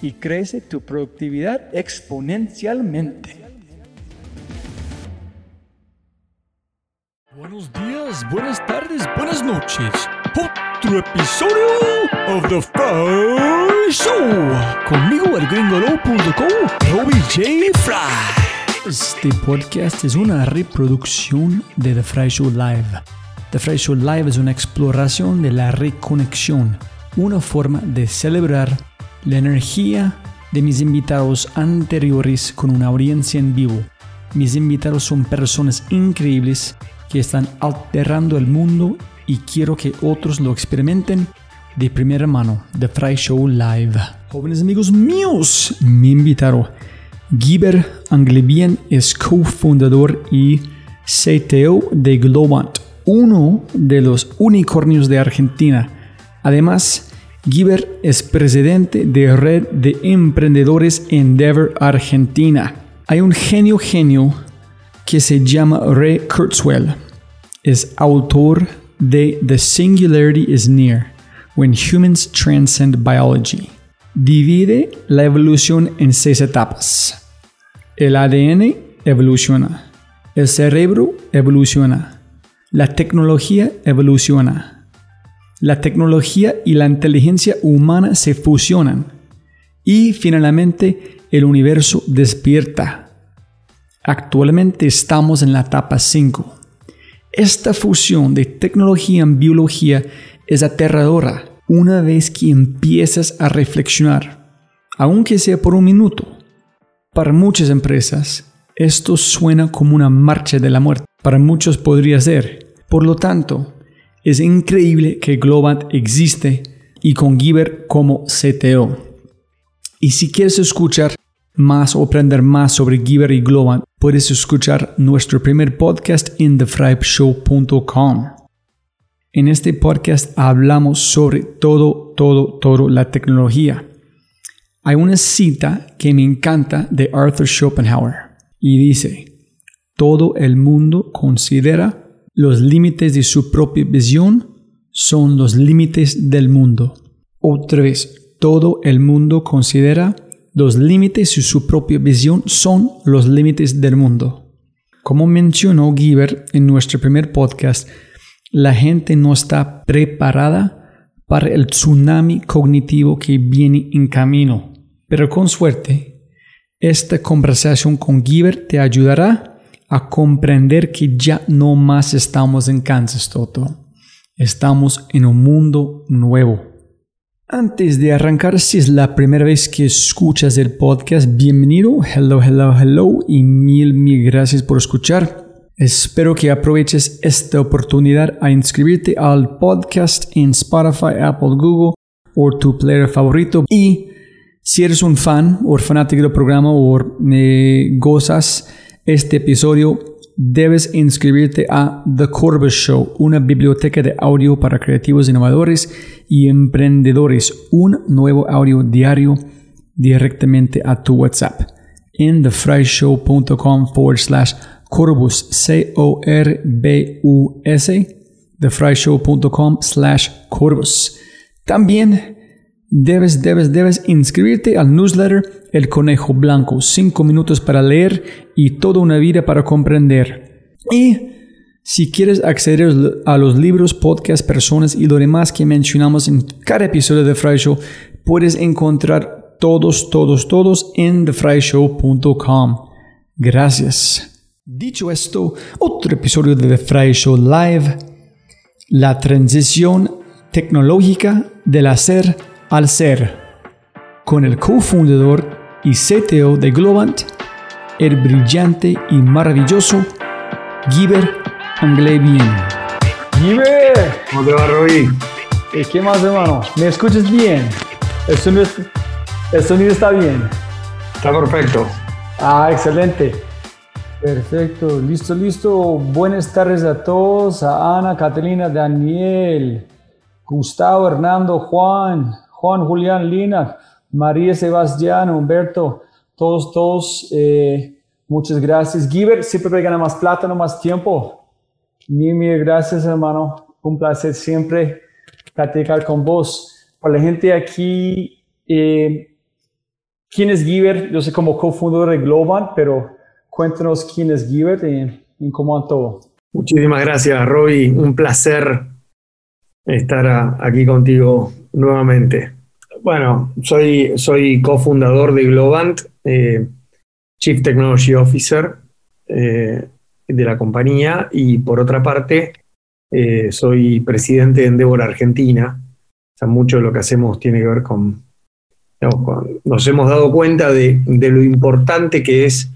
y crece tu productividad exponencialmente. Buenos días, buenas tardes, buenas noches. Otro episodio of The Fry Show. Conmigo el gringolo.com, Robbie J. Fry. Este podcast es una reproducción de The Fry Show Live. The Fry Show Live es una exploración de la reconexión, una forma de celebrar la energía de mis invitados anteriores con una audiencia en vivo. Mis invitados son personas increíbles que están alterando el mundo y quiero que otros lo experimenten de primera mano. The Fry Show Live. Jóvenes amigos míos, mi invitado Giber Anglebien es cofundador y CTO de Globant, uno de los unicornios de Argentina. Además, Giver es presidente de Red de Emprendedores Endeavor Argentina. Hay un genio genio que se llama Ray Kurzweil. Es autor de The Singularity is Near, When Humans Transcend Biology. Divide la evolución en seis etapas. El ADN evoluciona. El cerebro evoluciona. La tecnología evoluciona la tecnología y la inteligencia humana se fusionan y finalmente el universo despierta. Actualmente estamos en la etapa 5. Esta fusión de tecnología en biología es aterradora una vez que empiezas a reflexionar, aunque sea por un minuto. Para muchas empresas, esto suena como una marcha de la muerte. Para muchos podría ser. Por lo tanto, es increíble que Globant existe y con Giver como CTO. Y si quieres escuchar más o aprender más sobre Giver y Globant, puedes escuchar nuestro primer podcast en thefripeshow.com. En este podcast hablamos sobre todo, todo, todo la tecnología. Hay una cita que me encanta de Arthur Schopenhauer y dice, todo el mundo considera los límites de su propia visión son los límites del mundo. Otra vez, todo el mundo considera los límites de su propia visión son los límites del mundo. Como mencionó Giver en nuestro primer podcast, la gente no está preparada para el tsunami cognitivo que viene en camino. Pero con suerte, esta conversación con Giver te ayudará a comprender que ya no más estamos en Kansas, Toto. Estamos en un mundo nuevo. Antes de arrancar, si es la primera vez que escuchas el podcast, bienvenido, hello, hello, hello y mil, mil gracias por escuchar. Espero que aproveches esta oportunidad a inscribirte al podcast en Spotify, Apple, Google o tu player favorito. Y si eres un fan o fanático del programa o me gozas este episodio, debes inscribirte a The Corbus Show, una biblioteca de audio para creativos innovadores y emprendedores. Un nuevo audio diario directamente a tu WhatsApp en thefryshow.com forward slash Corbus, C-O-R-B-U-S, thefryshow.com slash Corbus. También debes, debes, debes inscribirte al newsletter El Conejo Blanco, 5 minutos para leer y toda una vida para comprender. Y si quieres acceder a los libros, podcasts, personas y lo demás que mencionamos en cada episodio de Fry Show, puedes encontrar todos, todos, todos en thefryshow.com. Gracias. Dicho esto, otro episodio de The Fry Show Live, la transición tecnológica del hacer al ser, con el cofundador y CTO de Globant, el brillante y maravilloso Giver Anglebien. ¡Giver! ¿Cómo te va, Roby? ¿Qué más, hermano? ¿Me escuchas bien? El sonido, el sonido está bien. Está perfecto. Ah, excelente. Perfecto, listo, listo. Buenas tardes a todos, a Ana, Catalina, Daniel, Gustavo, Hernando, Juan, Juan, Julián, Lina, María, Sebastián, Humberto, todos, todos, eh, muchas gracias. Giver, siempre gana más plata, no más tiempo. Mil, mil gracias, hermano. Un placer siempre platicar con vos. Para la gente aquí, eh, ¿quién es Giver? Yo soy como cofundador de Globan, pero Cuéntanos quién es Gilbert y, cómo va todo. Muchísimas gracias, Roy. Un placer estar aquí contigo nuevamente. Bueno, soy, soy cofundador de Globant, eh, Chief Technology Officer eh, de la compañía y por otra parte eh, soy presidente de Endeavor Argentina. O sea, mucho de lo que hacemos tiene que ver con, nos hemos dado cuenta de, de lo importante que es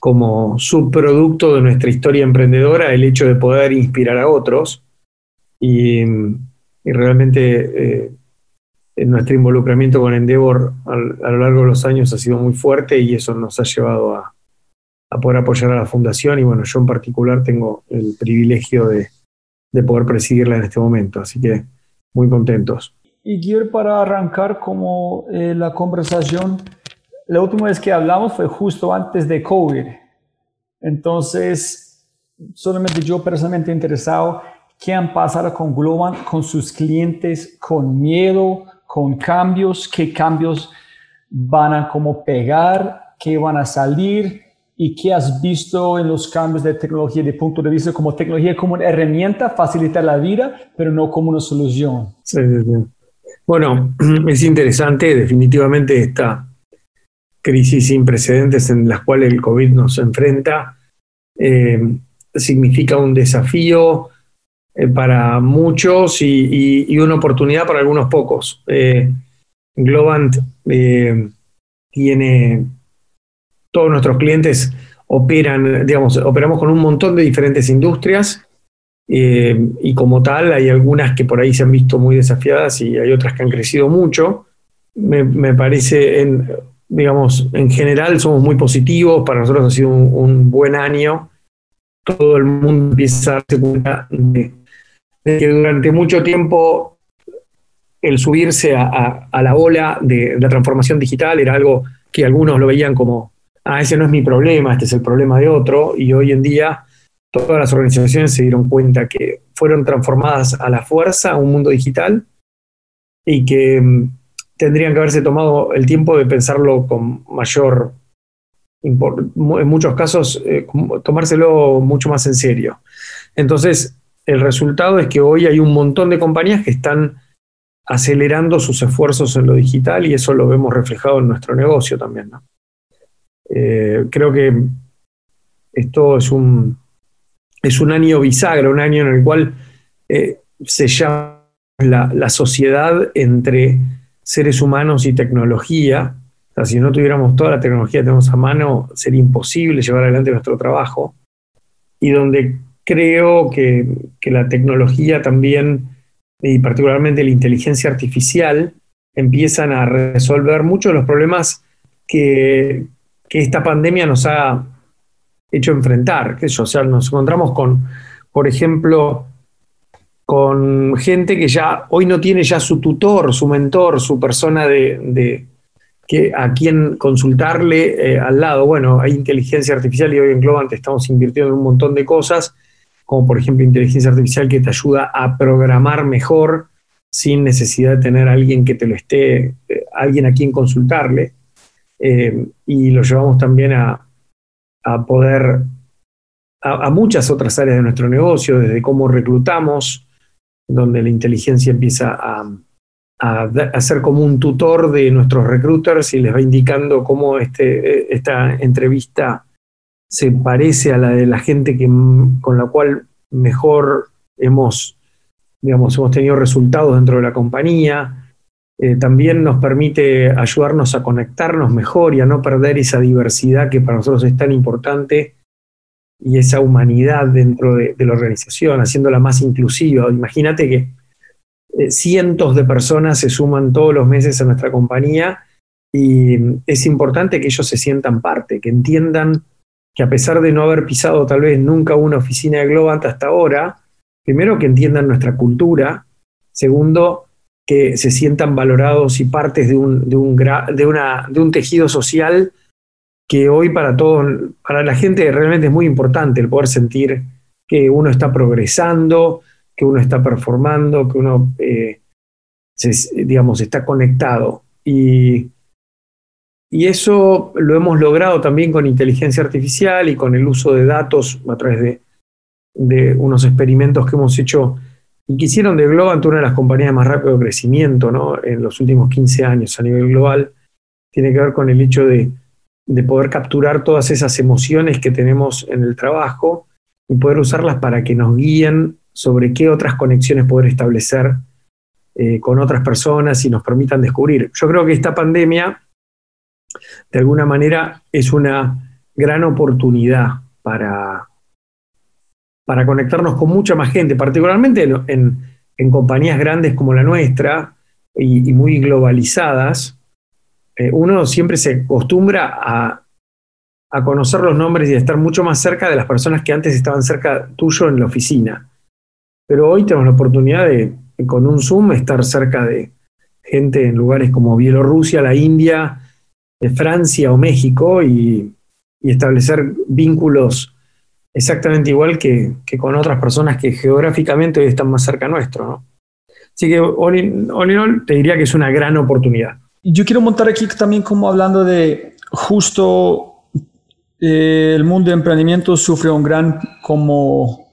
como subproducto de nuestra historia emprendedora el hecho de poder inspirar a otros y, realmente eh, nuestro involucramiento con Endeavor a, lo largo de los años ha sido muy fuerte y eso nos ha llevado a, poder apoyar a la fundación y bueno, yo en particular tengo el privilegio de, poder presidirla en este momento, así que muy contentos. Y quiero para arrancar como eh, la conversación, la última vez que hablamos fue justo antes de COVID. Entonces, solamente yo personalmente interesado, ¿qué han pasado con Globan, con sus clientes, con miedo, con cambios? ¿Qué cambios van a como pegar? ¿Qué van a salir? ¿Y qué has visto en los cambios de tecnología de punto de vista como tecnología como una herramienta, facilitar la vida, pero no como una solución? Sí, sí, sí. Bueno, es interesante definitivamente esta crisis sin precedentes en las cuales el COVID nos enfrenta, eh, significa un desafío eh, para muchos y, una oportunidad para algunos pocos. Eh, Globant tiene, todos nuestros clientes operan, digamos, operamos con un montón de diferentes industrias y como tal hay algunas que por ahí se han visto muy desafiadas y hay otras que han crecido mucho. Me, parece digamos, en general somos muy positivos, para nosotros ha sido un, buen año, todo el mundo empieza a darse cuenta de, que durante mucho tiempo el subirse a, la ola de la transformación digital era algo que algunos lo veían como, ah, ese no es mi problema, este es el problema de otro, y hoy en día todas las organizaciones se dieron cuenta que fueron transformadas a la fuerza a un mundo digital y que mm, tendrían que haberse tomado el tiempo de pensarlo con mayor, en muchos casos, eh, tomárselo mucho más en serio. Entonces, el resultado es que hoy hay un montón de compañías que están acelerando sus esfuerzos en lo digital y eso lo vemos reflejado en nuestro negocio también. Eh, creo que esto es un, es un año bisagra, un año en el cual eh, se llama la, la sociedad entre seres humanos y tecnología. O sea, si no tuviéramos toda la tecnología que tenemos a mano, sería imposible llevar adelante nuestro trabajo. y donde creo que, que la tecnología también, y particularmente la inteligencia artificial, empiezan a resolver muchos de los problemas que, que esta pandemia nos ha hecho enfrentar. O sea, nos encontramos con, por ejemplo, con gente que ya hoy no tiene ya su tutor, su mentor, su persona de, que, a quien consultarle eh, al lado. Bueno, hay inteligencia artificial y hoy en Globant estamos invirtiendo en un montón de cosas, como por ejemplo inteligencia artificial que te ayuda a programar mejor sin necesidad de tener a alguien que te lo esté, eh, alguien a quien consultarle. Eh, y lo llevamos también a, poder, a, muchas otras áreas de nuestro negocio, desde cómo reclutamos, donde la inteligencia empieza a, a, ser como un tutor de nuestros recruiters y les va indicando cómo este, esta entrevista se parece a la de la gente que, con la cual mejor hemos, digamos, hemos tenido resultados dentro de la compañía. Eh, también nos permite ayudarnos a conectarnos mejor y a no perder esa diversidad que para nosotros es tan importante y esa humanidad dentro de, la organización, haciéndola más inclusiva. Imagínate que eh, cientos de personas se suman todos los meses a nuestra compañía y es importante que ellos se sientan parte, que entiendan que a pesar de no haber pisado tal vez nunca una oficina de Globant hasta ahora, primero que entiendan nuestra cultura, segundo que se sientan valorados y partes de un, de un, de un tejido social que hoy para todos, para la gente realmente es muy importante el poder sentir que uno está progresando, que uno está performando, que uno, eh, digamos, está conectado. Y, y eso lo hemos logrado también con inteligencia artificial y con el uso de datos a través de, unos experimentos que hemos hecho y que hicieron de Globant una de las compañías más rápido de crecimiento ¿no? en los últimos 15 años a nivel global, tiene que ver con el hecho de, poder capturar todas esas emociones que tenemos en el trabajo y poder usarlas para que nos guíen sobre qué otras conexiones poder establecer eh, con otras personas y nos permitan descubrir. Yo creo que esta pandemia, de alguna manera, es una gran oportunidad para, para conectarnos con mucha más gente, particularmente en, compañías grandes como la nuestra y, muy globalizadas. Eh, uno siempre se acostumbra a, conocer los nombres y a estar mucho más cerca de las personas que antes estaban cerca tuyo en la oficina. Pero hoy tenemos la oportunidad de, con un Zoom, estar cerca de gente en lugares como Bielorrusia, la India, eh, Francia o México y, establecer vínculos exactamente igual que, con otras personas que geográficamente hoy están más cerca nuestro. ¿no? Así que, all in, te diría que es una gran oportunidad. Yo quiero montar aquí también como hablando de justo eh, el mundo de emprendimiento sufre un gran como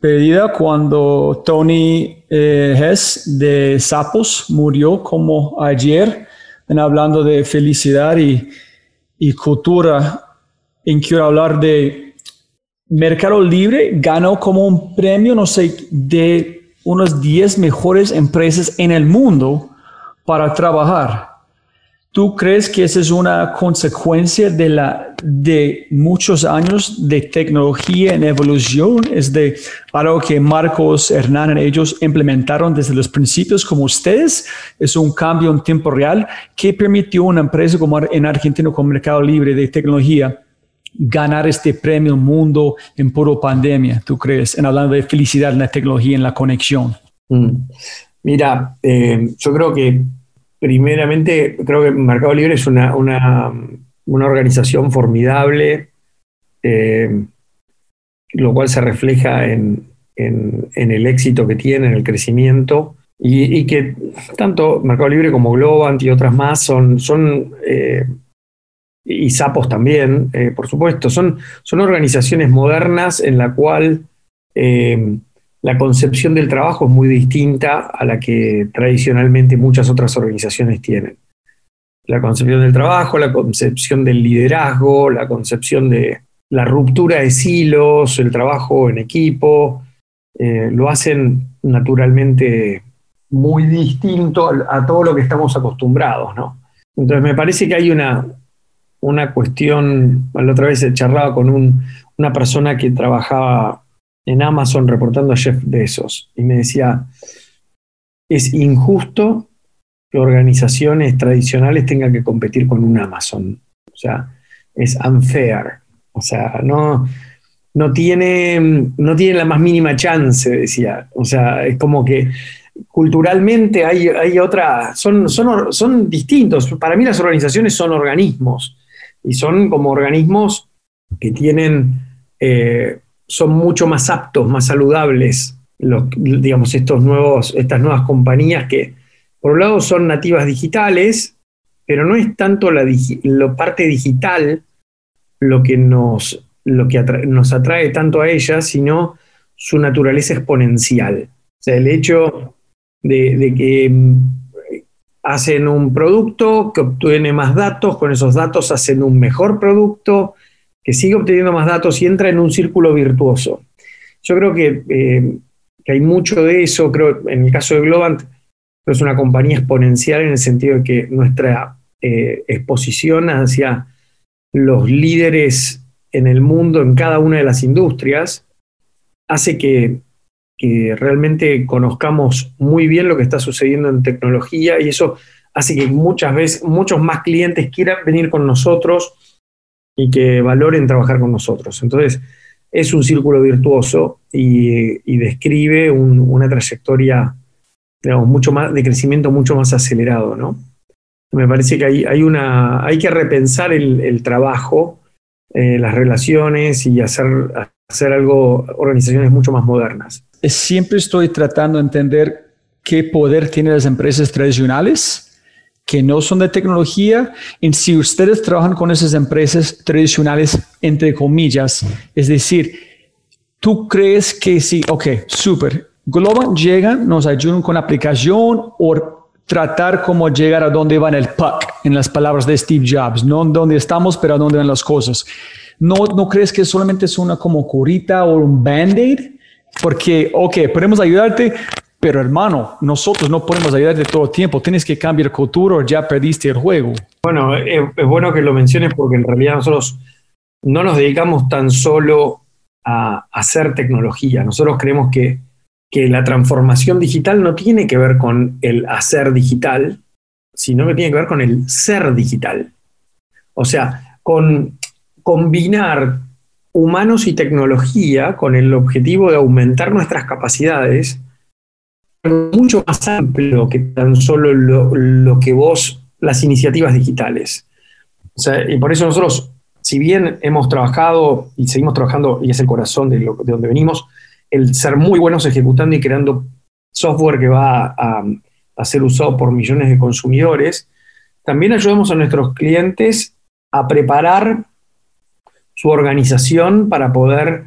pérdida cuando Tony eh, Hess de Sapos murió como ayer, en hablando de felicidad y, cultura. En quiero hablar de Mercado Libre ganó como un premio, no sé, de unas 10 mejores empresas en el mundo para trabajar. ¿Tú crees que esa es una consecuencia de, la, de muchos años de tecnología en evolución? ¿Es de algo que Marcos, Hernán, ellos implementaron desde los principios como ustedes? ¿Es un cambio en tiempo real? ¿Qué permitió una empresa como en Argentina con Mercado Libre de tecnología ganar este premio mundo en puro pandemia, tú crees, en hablando de felicidad en la tecnología, en la conexión? Mm. Mira, eh, yo creo que primeramente, creo que Mercado Libre es una, una, organización formidable, eh, lo cual se refleja en, el éxito que tiene, en el crecimiento. Y, que tanto Mercado Libre como Globant y otras más son, son eh, y Sapos también, eh, por supuesto. Son, son organizaciones modernas en la cual la concepción del trabajo es muy distinta a la que tradicionalmente muchas otras organizaciones tienen. La concepción del trabajo, la concepción del liderazgo, la concepción de la ruptura de silos, el trabajo en equipo, eh, lo hacen naturalmente muy distinto a, todo lo que estamos acostumbrados, ¿no? Entonces me parece que hay una, una cuestión, la otra vez charlaba con una persona que trabajaba en Amazon reportando a Jeff Bezos y me decía, es injusto que organizaciones tradicionales tengan que competir con un Amazon. O sea, es unfair. O sea, no, no, tiene, no tiene la más mínima chance, decía. O sea, es como que culturalmente hay, hay otra, son, son, son distintos. Para mí las organizaciones son organismos y son como organismos que tienen, eh, son mucho más aptos, más saludables, digamos, estos nuevos, estas nuevas compañías que, por un lado, son nativas digitales, pero no es tanto la, parte digital lo que, nos, lo que nos atrae tanto a ellas, sino su naturaleza exponencial. O sea, el hecho de, que mm, hacen un producto que obtiene más datos, con esos datos hacen un mejor producto, que sigue obteniendo más datos y entra en un círculo virtuoso. Yo creo que, eh, hay mucho de eso, creo en el caso de Globant, es una compañía exponencial en el sentido de que nuestra eh, exposición hacia los líderes en el mundo, en cada una de las industrias, hace que que realmente conozcamos muy bien lo que está sucediendo en tecnología y eso hace que muchas veces muchos más clientes quieran venir con nosotros y que valoren trabajar con nosotros. Entonces, es un círculo virtuoso y, describe una trayectoria, digamos, mucho más, de crecimiento mucho más acelerado, ¿no? Me parece que hay, hay, una, hay que repensar el, trabajo, eh, las relaciones y hacer, hacer algo, organizaciones mucho más modernas siempre estoy tratando de entender qué poder tienen las empresas tradicionales que no son de tecnología, y si ustedes trabajan con esas empresas tradicionales, entre comillas, es decir, tú crees que sí, ok, súper, Global llega, nos ayudan con aplicación o tratar cómo llegar a dónde va el puck, en las palabras de Steve Jobs, no dónde estamos, pero a dónde van las cosas. ¿No, ¿No crees que solamente es una como curita o un band-aid? Porque, ok, podemos ayudarte, pero hermano, nosotros no podemos ayudarte todo el tiempo. Tienes que cambiar cultura o ya perdiste el juego. Bueno, es, bueno que lo menciones porque en realidad nosotros no nos dedicamos tan solo a hacer tecnología. Nosotros creemos que, que la transformación digital no tiene que ver con el hacer digital, sino que tiene que ver con el ser digital. O sea, con combinar humanos y tecnología con el objetivo de aumentar nuestras capacidades, mucho más amplio que tan solo lo, que vos, las iniciativas digitales. y por eso nosotros, si bien hemos trabajado y seguimos trabajando, y es el corazón de, de donde venimos, el ser muy buenos ejecutando y creando software que va a ser usado por millones de consumidores, también ayudamos a nuestros clientes a preparar su organización para poder,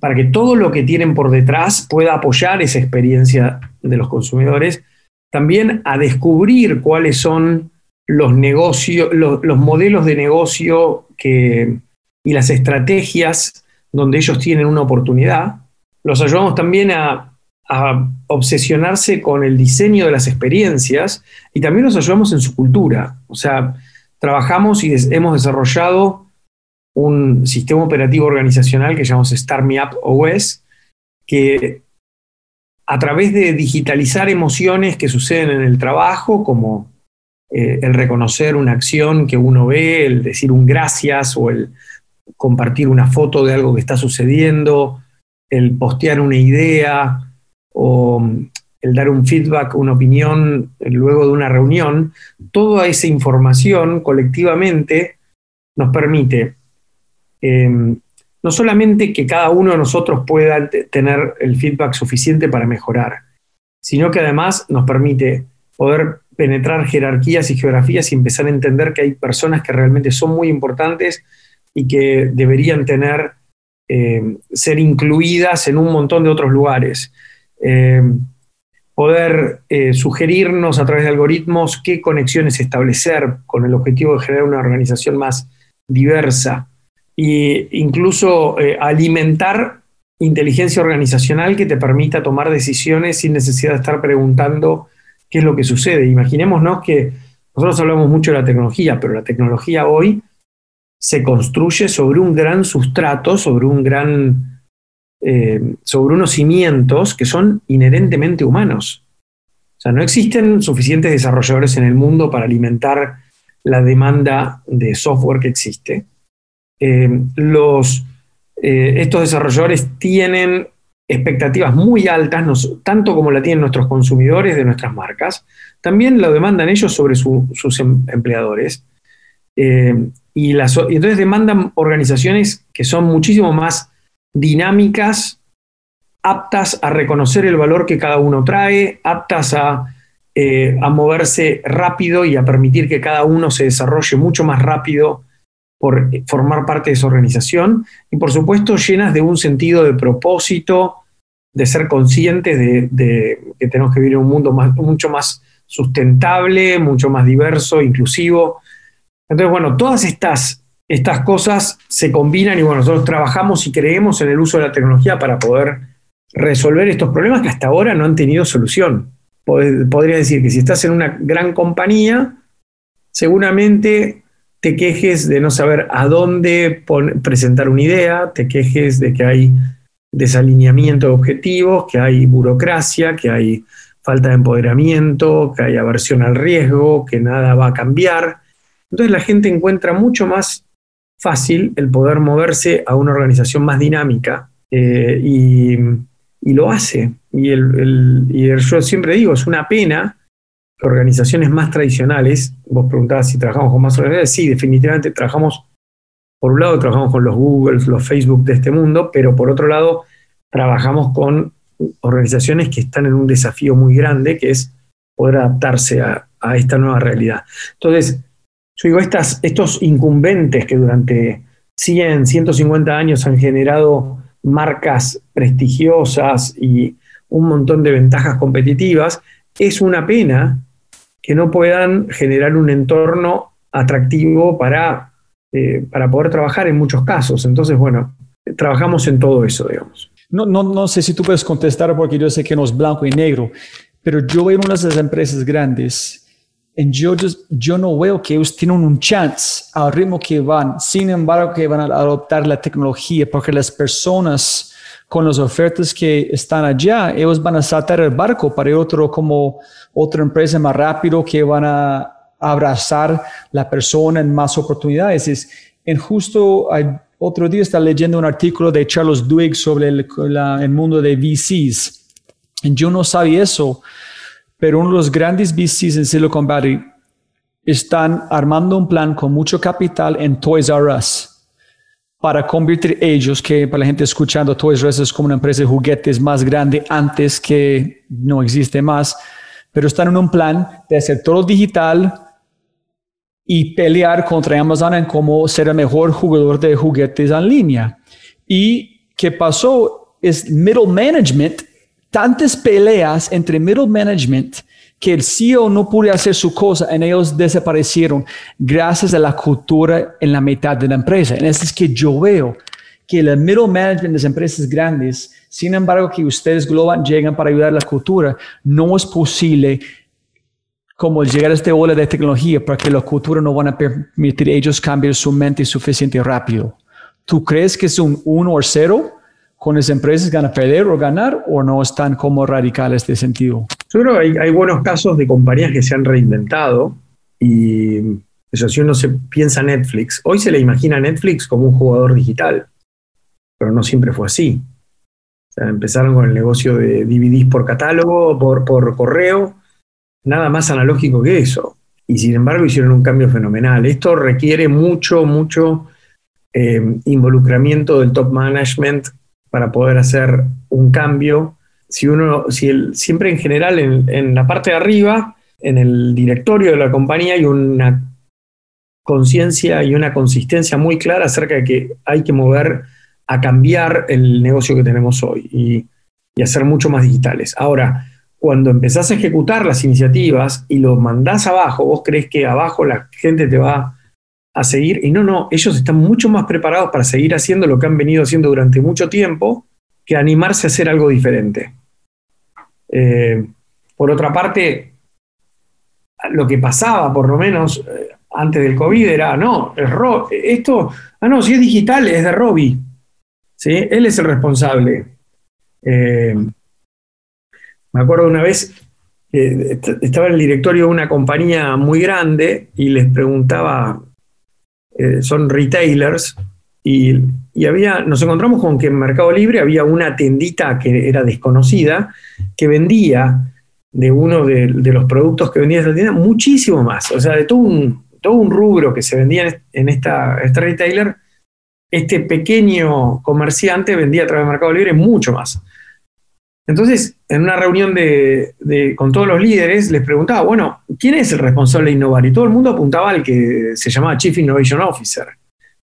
para que todo lo que tienen por detrás pueda apoyar esa experiencia de los consumidores, también a descubrir cuáles son los negocios, los, modelos de negocio que, y las estrategias donde ellos tienen una oportunidad. Los ayudamos también a, a obsesionarse con el diseño de las experiencias y también los ayudamos en su cultura. O sea, trabajamos y hemos desarrollado un sistema operativo organizacional que llamamos StarMeUp OS, que a través de digitalizar emociones que suceden en el trabajo, como eh, el reconocer una acción que uno ve, el decir un gracias o el compartir una foto de algo que está sucediendo, el postear una idea o el dar un feedback, una opinión luego de una reunión, toda esa información colectivamente nos permite Em, no solamente que cada uno de nosotros pueda tener el feedback suficiente para mejorar, sino que además nos permite poder penetrar jerarquías y geografías y empezar a entender que hay personas que realmente son muy importantes y que deberían tener, em, ser incluidas en un montón de otros lugares. Em, poder eh, sugerirnos a través de algoritmos qué conexiones establecer con el objetivo de generar una organización más diversa e incluso eh, alimentar inteligencia organizacional que te permita tomar decisiones sin necesidad de estar preguntando qué es lo que sucede. Imaginémonos que nosotros hablamos mucho de la tecnología, pero la tecnología hoy se construye sobre un gran sustrato, sobre un gran, eh, sobre unos cimientos que son inherentemente humanos. O sea, no existen suficientes desarrolladores en el mundo para alimentar la demanda de software que existe. Eh, los, eh, estos desarrolladores tienen expectativas muy altas, tanto como la tienen nuestros consumidores de nuestras marcas, también lo demandan ellos sobre sus em, empleadores. Eh, y, entonces demandan organizaciones que son muchísimo más dinámicas, aptas a reconocer el valor que cada uno trae, aptas a moverse rápido y a permitir que cada uno se desarrolle mucho más rápido por formar parte de esa organización y por supuesto llenas de un sentido de propósito, de ser conscientes de, que tenemos que vivir en un mundo mucho más sustentable, mucho más diverso, inclusivo. Entonces, bueno, todas estas, estas cosas se combinan y bueno, nosotros trabajamos y creemos en el uso de la tecnología para poder resolver estos problemas que hasta ahora no han tenido solución. Podría decir que si estás en una gran compañía, seguramente te quejes de no saber a dónde presentar una idea, te quejes de que hay desalineamiento de objetivos, que hay burocracia, que hay falta de empoderamiento, que hay aversión al riesgo, que nada va a cambiar. Entonces la gente encuentra mucho más fácil el poder moverse a una organización más dinámica eh, y, lo hace. Y, el, y yo siempre digo, es una pena organizaciones más tradicionales, vos preguntabas si trabajamos con más organizaciones, sí, definitivamente trabajamos, por un lado trabajamos con los Google, los Facebook de este mundo, pero por otro lado trabajamos con organizaciones que están en un desafío muy grande, que es poder adaptarse a, esta nueva realidad. Entonces, yo digo, estas, estos incumbentes que durante 100, 150 años han generado marcas prestigiosas y un montón de ventajas competitivas, es una pena que no puedan generar un entorno atractivo para, eh, para poder trabajar en muchos casos. Entonces, bueno, trabajamos en todo eso, digamos. No, no, no sé si tú puedes contestar porque yo sé que no es blanco y negro, pero yo veo unas de las empresas grandes y yo, yo no veo que ellos tienen un chance al ritmo que van, sin embargo que van a adoptar la tecnología porque las personas con las ofertas que están allá, ellos van a saltar el barco para otro como otra empresa más rápido que van a abrazar la persona en más oportunidades. Es, en justo otro día está leyendo un artículo de Charles Duhigg sobre el, el mundo de VCs. Yo no sabía eso, pero uno de los grandes VCs en Silicon Valley están armando un plan con mucho capital en Toys R Us para convertir ellos, que para la gente escuchando, Toys R Us es como una empresa de juguetes más grande antes que no existe más, pero están en un plan de hacer todo digital y pelear contra Amazon en cómo ser el mejor jugador de juguetes en línea. Y qué pasó es middle management, tantas peleas entre middle management que el CEO no pudo hacer su cosa en ellos desaparecieron gracias a la cultura en la mitad de la empresa. En eso es que yo veo que el middle management de las empresas grandes, sin embargo que ustedes global llegan para ayudar a la cultura, no es posible como llegar a esta ola de tecnología porque la cultura no van a permitir ellos cambiar su mente suficiente rápido. ¿Tú crees que es un 1 o 0? con las empresas van a perder o ganar o no están como radicales de sentido? Yo creo que hay, buenos casos de compañías que se han reinventado y eso si uno se piensa Netflix, hoy se le imagina a Netflix como un jugador digital, pero no siempre fue así. empezaron con el negocio de DVDs por catálogo, por, por correo, nada más analógico que eso. Y sin embargo hicieron un cambio fenomenal. Esto requiere mucho, mucho eh, involucramiento del top management para poder hacer un cambio. Si uno, si el, siempre en general en, la parte de arriba, en el directorio de la compañía hay una conciencia y una consistencia muy clara acerca de que hay que mover a cambiar el negocio que tenemos hoy y, y hacer mucho más digitales. Ahora, cuando empezás a ejecutar las iniciativas y lo mandás abajo, vos crees que abajo la gente te va a seguir. Y no, no, ellos están mucho más preparados para seguir haciendo lo que han venido haciendo durante mucho tiempo que animarse a hacer algo diferente. Eh, por otra parte, lo que pasaba, por lo menos, eh, antes del COVID era, no, es esto, ah, no, si es digital es de Robbie. ¿Sí? Él es el responsable. Eh, me acuerdo una vez que estaba en el directorio de una compañía muy grande y les preguntaba, son retailers, y, había, nos encontramos con que en Mercado Libre había una tendita que era desconocida que vendía de uno de, los productos que vendía esa tienda muchísimo más. O sea, de todo un, todo un rubro que se vendía en esta, este retailer, este pequeño comerciante vendía a través de Mercado Libre mucho más. Entonces, en una reunión de, con todos los líderes, les preguntaba, bueno, ¿quién es el responsable de innovar? Y todo el mundo apuntaba al que se llamaba Chief Innovation Officer.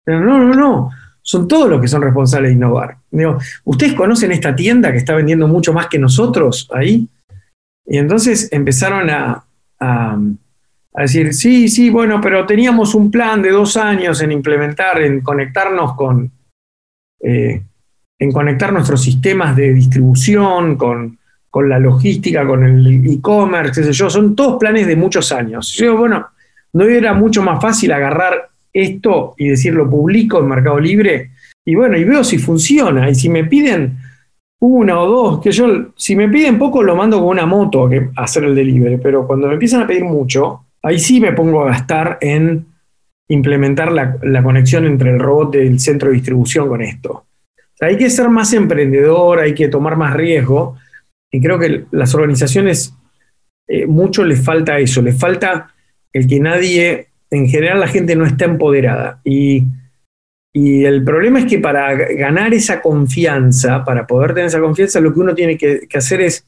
No, no, no, son todos los que son responsables de innovar. Digo, ¿ustedes conocen esta tienda que está vendiendo mucho más que nosotros ahí? Y entonces empezaron a, decir, sí, sí, bueno, pero teníamos un plan de dos años en implementar, en conectarnos con, eh, en conectar nuestros sistemas de distribución, con, la logística, con el e-commerce, qué sé yo, son todos planes de muchos años. Yo, bueno, ¿no era mucho más fácil agarrar esto y decirlo público en Mercado Libre? Y bueno, y veo si funciona. Y si me piden una o dos, que yo, si me piden poco, lo mando con una moto a hacer el delivery, pero cuando me empiezan a pedir mucho, ahí sí me pongo a gastar en implementar la, la conexión entre el robot del centro de distribución con esto hay que ser más emprendedor, hay que tomar más riesgo. Y creo que las organizaciones, eh, mucho les falta eso, les falta el que nadie, en general la gente no está empoderada. Y, el problema es que para ganar esa confianza, para poder tener esa confianza, lo que uno tiene que, hacer es,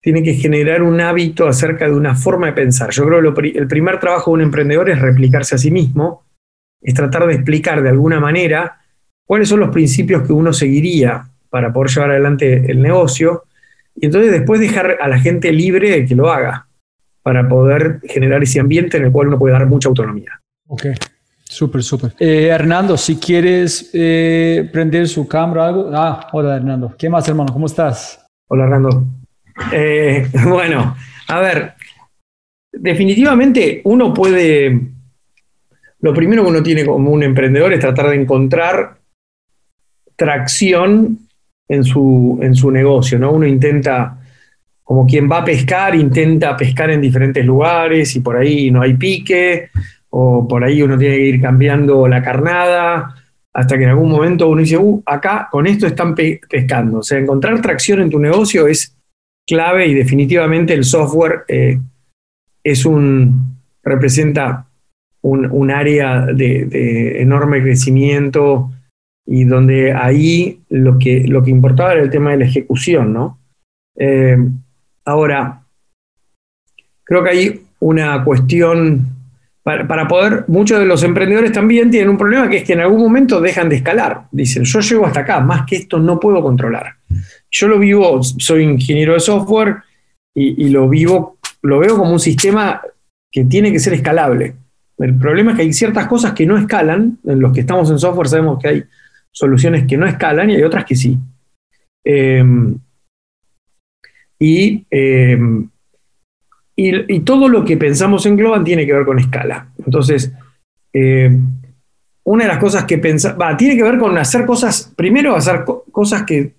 tiene que generar un hábito acerca de una forma de pensar. Yo creo que el primer trabajo de un emprendedor es replicarse a sí mismo, es tratar de explicar de alguna manera cuáles son los principios que uno seguiría para poder llevar adelante el negocio y entonces después dejar a la gente libre de que lo haga para poder generar ese ambiente en el cual uno puede dar mucha autonomía. Ok, súper, súper. Eh, Hernando, si quieres eh, prender su cámara o algo. Ah, hola Hernando. ¿Qué más, hermano? ¿Cómo estás? Hola, Hernando. Eh, bueno, a ver, definitivamente uno puede, lo primero que uno tiene como un emprendedor es tratar de encontrar tracción en su, en su negocio, ¿no? Uno intenta, como quien va a pescar, intenta pescar en diferentes lugares y por ahí no hay pique, o por ahí uno tiene que ir cambiando la carnada, hasta que en algún momento uno dice, uh, acá con esto están pescando. O sea, encontrar tracción en tu negocio es clave y definitivamente el software eh, es un, representa un, área de, enorme crecimiento y donde ahí lo que, lo que importaba era el tema de la ejecución, ¿no? Eh, ahora, creo que hay una cuestión, para, poder, muchos de los emprendedores también tienen un problema que es que en algún momento dejan de escalar, dicen, yo llego hasta acá, más que esto no puedo controlar. Yo lo vivo, soy ingeniero de software y, lo vivo, lo veo como un sistema que tiene que ser escalable. El problema es que hay ciertas cosas que no escalan, en los que estamos en software sabemos que hay soluciones que no escalan y hay otras que sí. Em, y, y, todo lo que pensamos en Globan tiene que ver con escala. Entonces, em, una de las cosas que pensaba, tiene que ver con hacer cosas, primero hacer cosas que,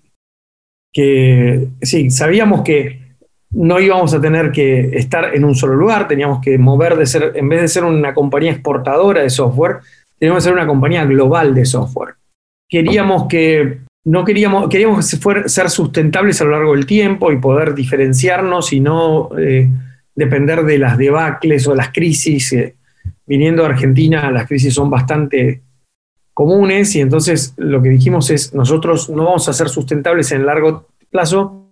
que, sí, sabíamos que no íbamos a tener que estar en un solo lugar, teníamos que mover de ser, en vez de ser una compañía exportadora de software, teníamos que ser una compañía global de software queríamos que no queríamos, queríamos ser sustentables a lo largo del tiempo y poder diferenciarnos y no eh, depender de las debacles o las crisis. Eh, viniendo a Argentina, las crisis son bastante comunes y entonces lo que dijimos es, nosotros no vamos a ser sustentables en el largo plazo,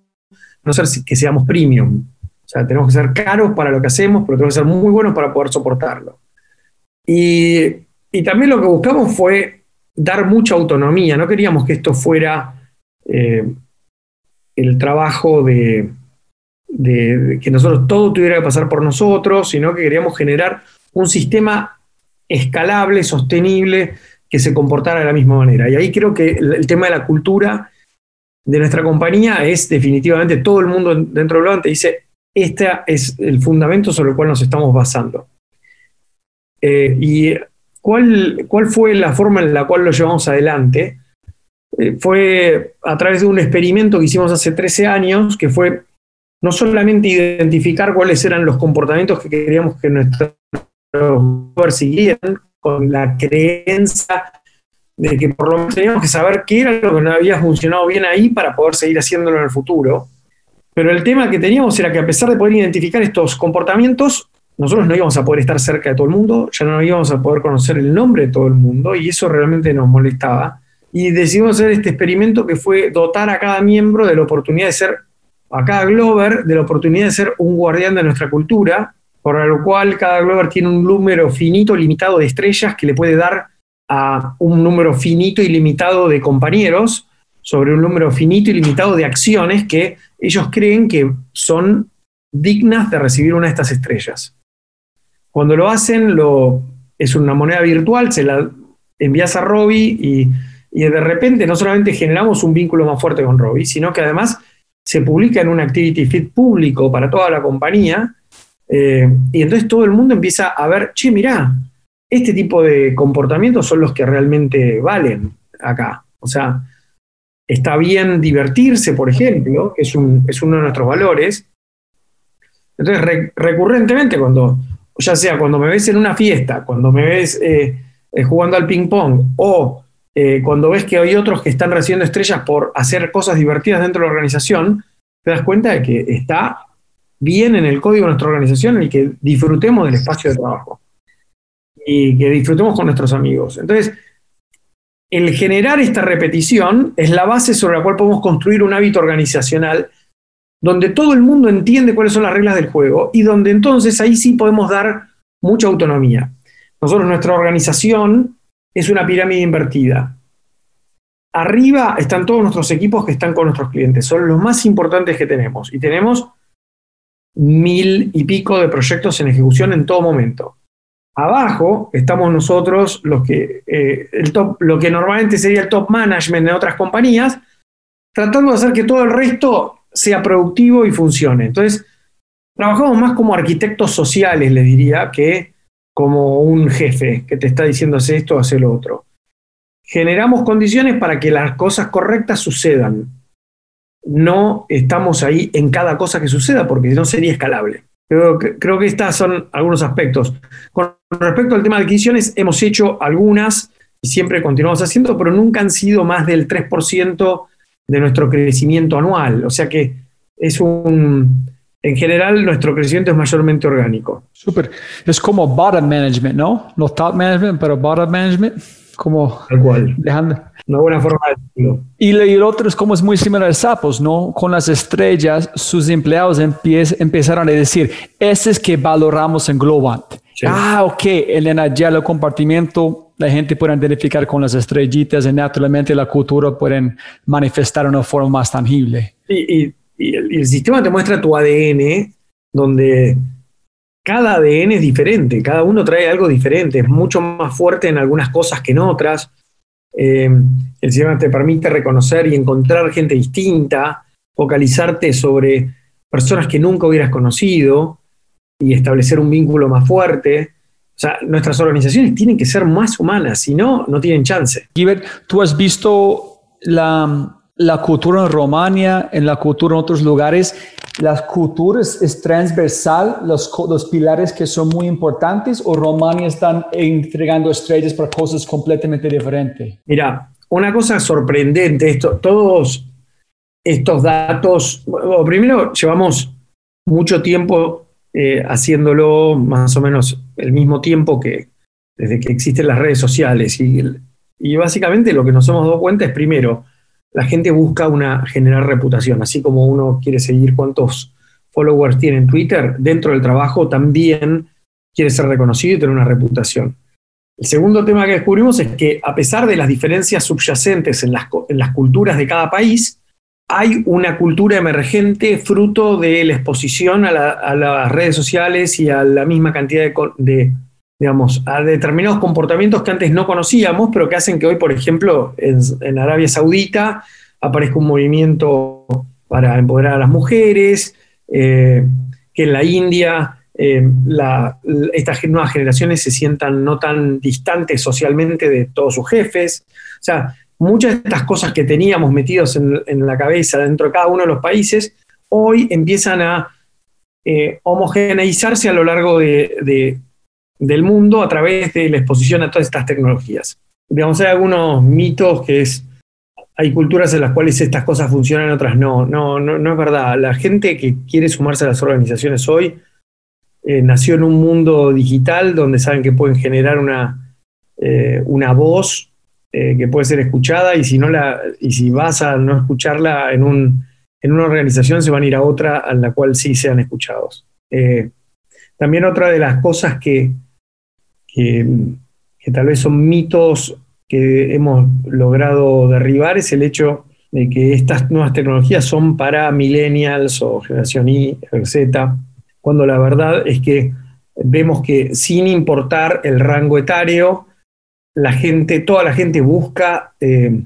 no ser que seamos premium. O sea, tenemos que ser caros para lo que hacemos, pero tenemos que ser muy buenos para poder soportarlo. Y, y también lo que buscamos fue dar mucha autonomía. No queríamos que esto fuera eh, el trabajo de, que nosotros todo tuviera que pasar por nosotros, sino que queríamos generar un sistema escalable, sostenible, que se comportara de la misma manera. Y ahí creo que el, tema de la cultura de nuestra compañía es definitivamente todo el mundo dentro del te dice, este es el fundamento sobre el cual nos estamos basando. Eh, ¿Y cuál, cuál fue la forma en la cual lo llevamos adelante? Eh, fue a través de un experimento que hicimos hace 13 años, que fue no solamente identificar cuáles eran los comportamientos que queríamos que nuestros persiguieran, con la creencia de que por lo menos teníamos que saber qué era lo que no había funcionado bien ahí para poder seguir haciéndolo en el futuro. Pero el tema que teníamos era que a pesar de poder identificar estos comportamientos, nosotros no íbamos a poder estar cerca de todo el mundo, ya no íbamos a poder conocer el nombre de todo el mundo y eso realmente nos molestaba. Y decidimos hacer este experimento que fue dotar a cada miembro de la oportunidad de ser, a cada Glover, de la oportunidad de ser un guardián de nuestra cultura, por lo cual cada Glover tiene un número finito, limitado de estrellas que le puede dar a un número finito y limitado de compañeros sobre un número finito y limitado de acciones que ellos creen que son dignas de recibir una de estas estrellas. Cuando lo hacen, es una moneda virtual, se la envías a Robbie y, de repente no solamente generamos un vínculo más fuerte con Robbie, sino que además se publica en un activity feed público para toda la compañía eh, y entonces todo el mundo empieza a ver, che, mirá, este tipo de comportamientos son los que realmente valen acá. O sea, está bien divertirse, por ejemplo, que es, uno de nuestros valores. Entonces, recurrentemente, cuando, ya sea cuando me ves en una fiesta, cuando me ves eh, eh, jugando al ping-pong o cuando ves que hay otros que están recibiendo estrellas por hacer cosas divertidas dentro de la organización, te das cuenta de que está bien en el código de nuestra organización y que disfrutemos del espacio de trabajo y que disfrutemos con nuestros amigos. Entonces, el generar esta repetición es la base sobre la cual podemos construir un hábito organizacional donde todo el mundo entiende cuáles son las reglas del juego y donde entonces ahí sí podemos dar mucha autonomía. Nosotros, nuestra organización es una pirámide invertida. Arriba están todos nuestros equipos que están con nuestros clientes, son los más importantes que tenemos y tenemos mil y pico de proyectos en ejecución en todo momento. Abajo estamos nosotros, los que, eh, el top, lo que normalmente sería el top management de otras compañías, tratando de hacer que todo el resto sea productivo y funcione. Entonces, trabajamos más como arquitectos sociales, les diría, que como un jefe que te está diciendo hace esto, hace lo otro. Generamos condiciones para que las cosas correctas sucedan no estamos ahí en cada cosa que suceda, porque si no sería escalable. Creo que, creo que estos son algunos aspectos. Con respecto al tema de adquisiciones, hemos hecho algunas y siempre continuamos haciendo, pero nunca han sido más del 3% de nuestro crecimiento anual. O sea que es un... En general, nuestro crecimiento es mayormente orgánico. Súper. Es como bottom management, ¿no? No top management, pero bottom management. Como Tal cual. dejando, una buena forma de decirlo. Y, el otro es como es muy similar a Sapos, ¿no? Con las estrellas, sus empleados empezaron a decir, ese es que valoramos en Globant. Ah, ok, en el compartimiento, la gente puede identificar con las estrellitas y naturalmente la cultura pueden manifestar de una forma más tangible. Y, y, el, sistema te muestra tu ADN, donde cada ADN es diferente, cada uno trae algo diferente, es mucho más fuerte en algunas cosas que en otras. Eh, el sistema te permite reconocer y encontrar gente distinta, focalizarte sobre personas que nunca hubieras conocido y establecer un vínculo más fuerte. O sea, nuestras organizaciones tienen que ser más humanas, si no, no tienen chance. Giver, tú has visto la, la cultura en Romania, en la cultura en otros lugares, las culturas es transversal, los, los pilares que son muy importantes, o Romania están entregando estrellas para cosas completamente diferentes? Mira, una cosa sorprendente, esto, todos estos datos, primero llevamos mucho tiempo eh, haciéndolo, más o menos el mismo tiempo que desde que existen las redes sociales, y, y básicamente lo que nos hemos dado cuenta es primero, la gente busca una, generar reputación, así como uno quiere seguir cuántos followers tiene en Twitter, dentro del trabajo también quiere ser reconocido y tener una reputación. El segundo tema que descubrimos es que a pesar de las diferencias subyacentes en las, en las culturas de cada país, hay una cultura emergente fruto de la exposición a, las redes sociales y a la misma cantidad de, digamos, a determinados comportamientos que antes no conocíamos, pero que hacen que hoy, por ejemplo, en, Arabia Saudita aparezca un movimiento para empoderar a las mujeres, eh, que en la India eh, estas nuevas generaciones se sientan no tan distantes socialmente de todos sus jefes. O sea, muchas de estas cosas que teníamos metidos en, la cabeza dentro de cada uno de los países, hoy empiezan a eh, homogeneizarse a lo largo del mundo a través de la exposición a todas estas tecnologías. Digamos, hay algunos mitos que es, hay culturas en las cuales estas cosas funcionan, otras no. No, no, no es verdad. La gente que quiere sumarse a las organizaciones hoy eh, nació en un mundo digital donde saben que pueden generar una, eh, una voz eh, que puede ser escuchada y si, no la, y si vas a no escucharla en, un, en una organización se van a ir a otra a la cual sí sean escuchados. también otra de las cosas que, que, que tal vez son mitos que hemos logrado derribar es el hecho de que estas nuevas tecnologías son para millennials o generación Y, Z, cuando la verdad es que vemos que sin importar el rango etario, la gente, toda la gente busca eh,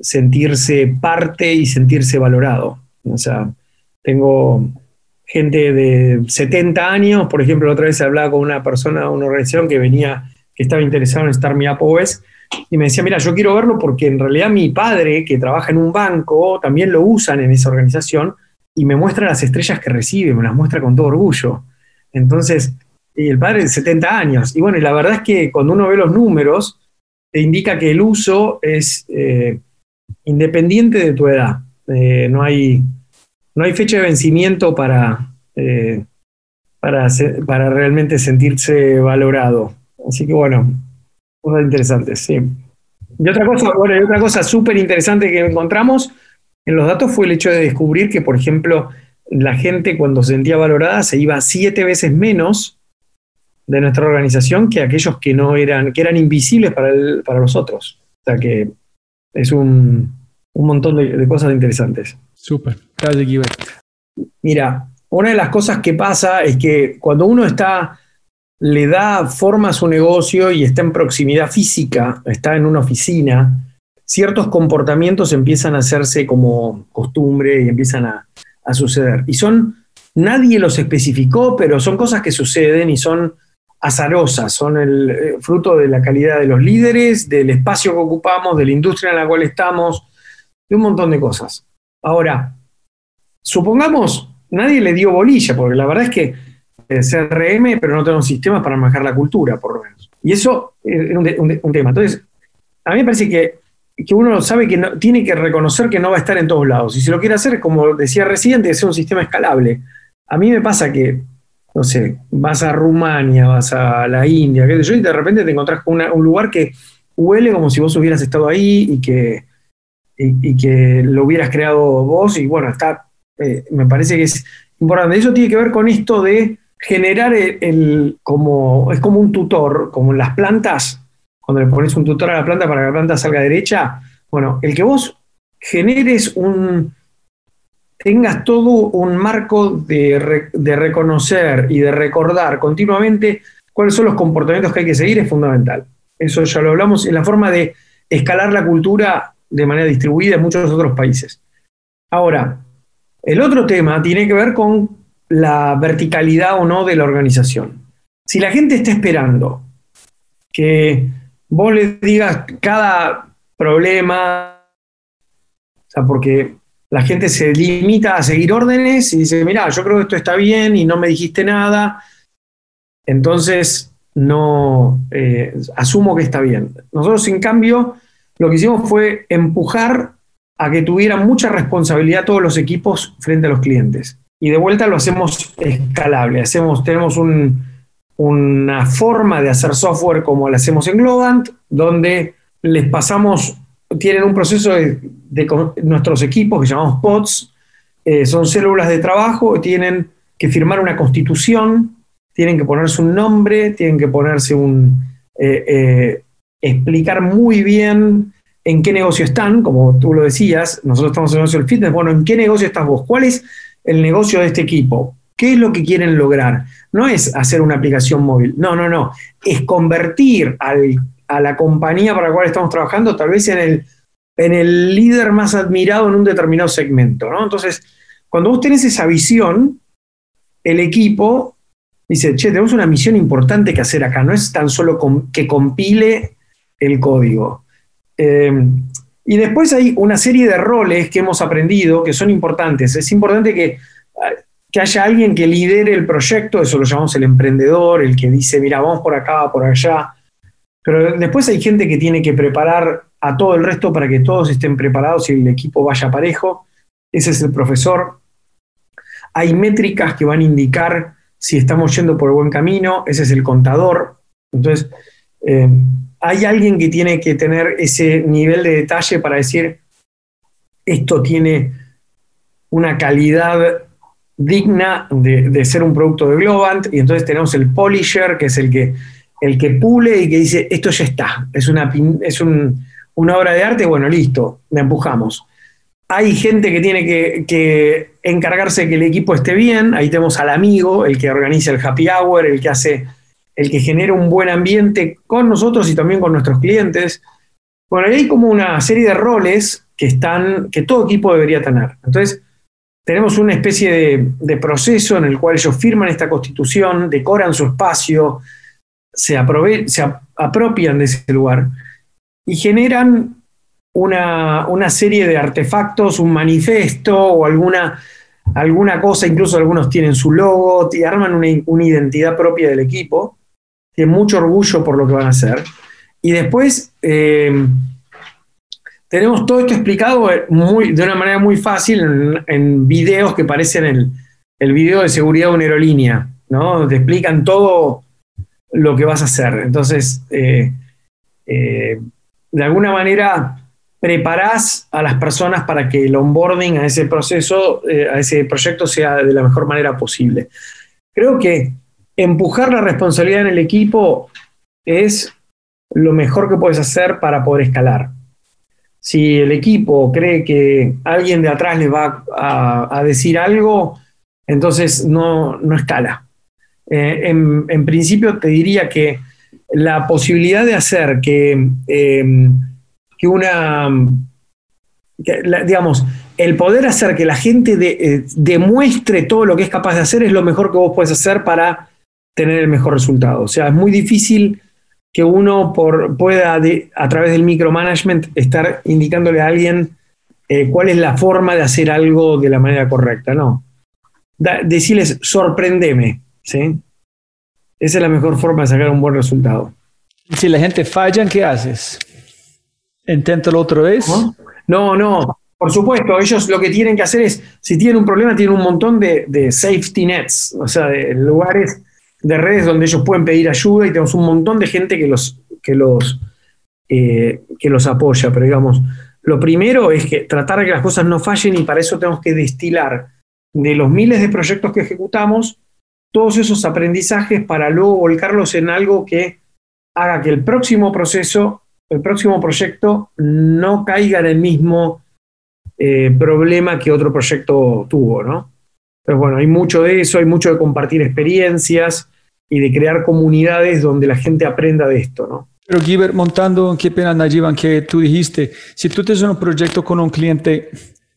sentirse parte y sentirse valorado. O sea, tengo gente de 70 años, por ejemplo, la otra vez hablaba con una persona de una organización que venía, que estaba interesado en estar Up OS, y me decía, mira, yo quiero verlo porque en realidad mi padre, que trabaja en un banco, también lo usan en esa organización, y me muestra las estrellas que recibe, me las muestra con todo orgullo. Entonces, y el padre de 70 años. Y bueno, y la verdad es que cuando uno ve los números, te indica que el uso es eh, independiente de tu edad. Eh, no, hay, no hay fecha de vencimiento para, eh, para, para realmente sentirse valorado. Así que bueno, cosas interesantes, sí. Y otra cosa, y otra cosa súper interesante que encontramos en los datos fue el hecho de descubrir que, por ejemplo, la gente cuando se sentía valorada se iba siete veces menos de nuestra organización que aquellos que no eran, que eran invisibles para, para los otros. O sea que es un, montón de, cosas interesantes. Súper. Mira, una de las cosas que pasa es que cuando uno está, le da forma a su negocio y está en proximidad física, está en una oficina, ciertos comportamientos empiezan a hacerse como costumbre y empiezan a, suceder. Y son, nadie los especificó, pero son cosas que suceden y son azarosas, son el eh, fruto de la calidad de los líderes, del espacio que ocupamos, de la industria en la cual estamos, de un montón de cosas. Ahora, supongamos, nadie le dio bolilla, porque la verdad es que es CRM, pero no tenemos sistemas para manejar la cultura, por lo menos. Y eso es un, tema. Entonces, a mí me parece que que uno sabe que tiene que reconocer que no va a estar en todos lados. Y si lo quiere hacer, como decía recién, que ser un sistema escalable. A mí me pasa que, no sé, vas a Rumania, vas a la India, qué sé yo, y de repente te encontrás con un lugar que huele como si vos hubieras estado ahí y que, y, que lo hubieras creado vos. Y bueno, está, eh, me parece que es importante. Eso tiene que ver con esto de generar el, como, es como un tutor, como las plantas, cuando le pones un tutor a la planta para que la planta salga derecha, bueno, el que vos generes un, tengas todo un marco de, reconocer y de recordar continuamente cuáles son los comportamientos que hay que seguir es fundamental. Eso ya lo hablamos en la forma de escalar la cultura de manera distribuida en muchos otros países. Ahora, el otro tema tiene que ver con la verticalidad o no de la organización. Si la gente está esperando que vos le digas cada problema, o sea, porque la gente se limita a seguir órdenes y dice, mira, yo creo que esto está bien y no me dijiste nada, entonces no eh, asumo que está bien. Nosotros, en cambio, lo que hicimos fue empujar a que tuvieran mucha responsabilidad todos los equipos frente a los clientes. Y de vuelta lo hacemos escalable. Hacemos, tenemos un, una forma de hacer software como lo hacemos en Globant, donde les pasamos, tienen un proceso de, nuestros equipos que llamamos pods, eh, son células de trabajo, tienen que firmar una constitución, tienen que ponerse un nombre, tienen que ponerse un... Eh, eh, explicar muy bien en qué negocio están, como tú lo decías, nosotros estamos en el negocio del fitness, bueno, ¿en qué negocio estás vos? ¿Cuál es el negocio de este equipo? ¿Qué es lo que quieren lograr? No es hacer una aplicación móvil, no, no, no. Es convertir a la compañía para la cual estamos trabajando tal vez en el, en el líder más admirado en un determinado segmento. ¿no? Entonces, cuando vos tenés esa visión, el equipo dice, che, tenemos una misión importante que hacer acá, no es tan solo que compile el código. Eh, y después hay una serie de roles que hemos aprendido que son importantes. Es importante que, que haya alguien que lidere el proyecto, eso lo llamamos el emprendedor, el que dice, mira, vamos por acá, por allá. Pero después hay gente que tiene que preparar a todo el resto para que todos estén preparados y el equipo vaya parejo. Ese es el profesor. Hay métricas que van a indicar si estamos yendo por el buen camino. Ese es el contador. Entonces, eh, hay alguien que tiene que tener ese nivel de detalle para decir, esto tiene una calidad digna de, ser un producto de Globant, y entonces tenemos el polisher, que es el que, el que pule y que dice, esto ya está, es, una, es una obra de arte, bueno, listo, la empujamos. Hay gente que tiene que, encargarse de que el equipo esté bien, ahí tenemos al amigo, el que organiza el happy hour, el que hace el que genera un buen ambiente con nosotros y también con nuestros clientes. Bueno, hay como una serie de roles que están, que todo equipo debería tener. Entonces, tenemos una especie de, proceso en el cual ellos firman esta constitución, decoran su espacio, se, apropian de ese lugar y generan una, serie de artefactos, un manifiesto o alguna, alguna cosa, incluso algunos tienen su logo, y arman una, una identidad propia del equipo tienen mucho orgullo por lo que van a hacer. Y después eh, tenemos todo esto explicado muy, de una manera muy fácil en, videos que parecen el, el, video de seguridad de una aerolínea, ¿no? Te explican todo lo que vas a hacer. Entonces, eh, eh, de alguna manera preparás a las personas para que el onboarding a ese proceso, a ese proyecto sea de la mejor manera posible. Creo que empujar la responsabilidad en el equipo es lo mejor que puedes hacer para poder escalar. Si el equipo cree que alguien de atrás le va a, decir algo, entonces no, escala. Eh, en, principio te diría que la posibilidad de hacer que, que una, digamos, el poder hacer que la gente eh, demuestre todo lo que es capaz de hacer es lo mejor que vos puedes hacer para tener el mejor resultado. O sea, es muy difícil que uno por, pueda, a través del micromanagement, estar indicándole a alguien eh, cuál es la forma de hacer algo de la manera correcta. No. decirles, sorprendeme. ¿Sí? Esa es la mejor forma de sacar un buen resultado. Si la gente falla, ¿qué haces? Inténtalo otra vez. No, no. Por supuesto, ellos lo que tienen que hacer es, si tienen un problema, tienen un montón de, de safety nets, o sea, de lugares de redes donde ellos pueden pedir ayuda y tenemos un montón de gente que los, que los, eh, que los apoya. Pero digamos, lo primero es que tratar de que las cosas no fallen y para eso tenemos que destilar de los miles de proyectos que ejecutamos todos esos aprendizajes para luego volcarlos en algo que haga que el próximo proceso, el próximo proyecto no caiga en el mismo eh, problema que otro proyecto tuvo, ¿no? Pero bueno, hay mucho de eso, hay mucho de compartir experiencias y de crear comunidades donde la gente aprenda de esto, ¿no? Pero Giver, montando, qué pena Najiban que tú dijiste, si tú tienes un proyecto con un cliente,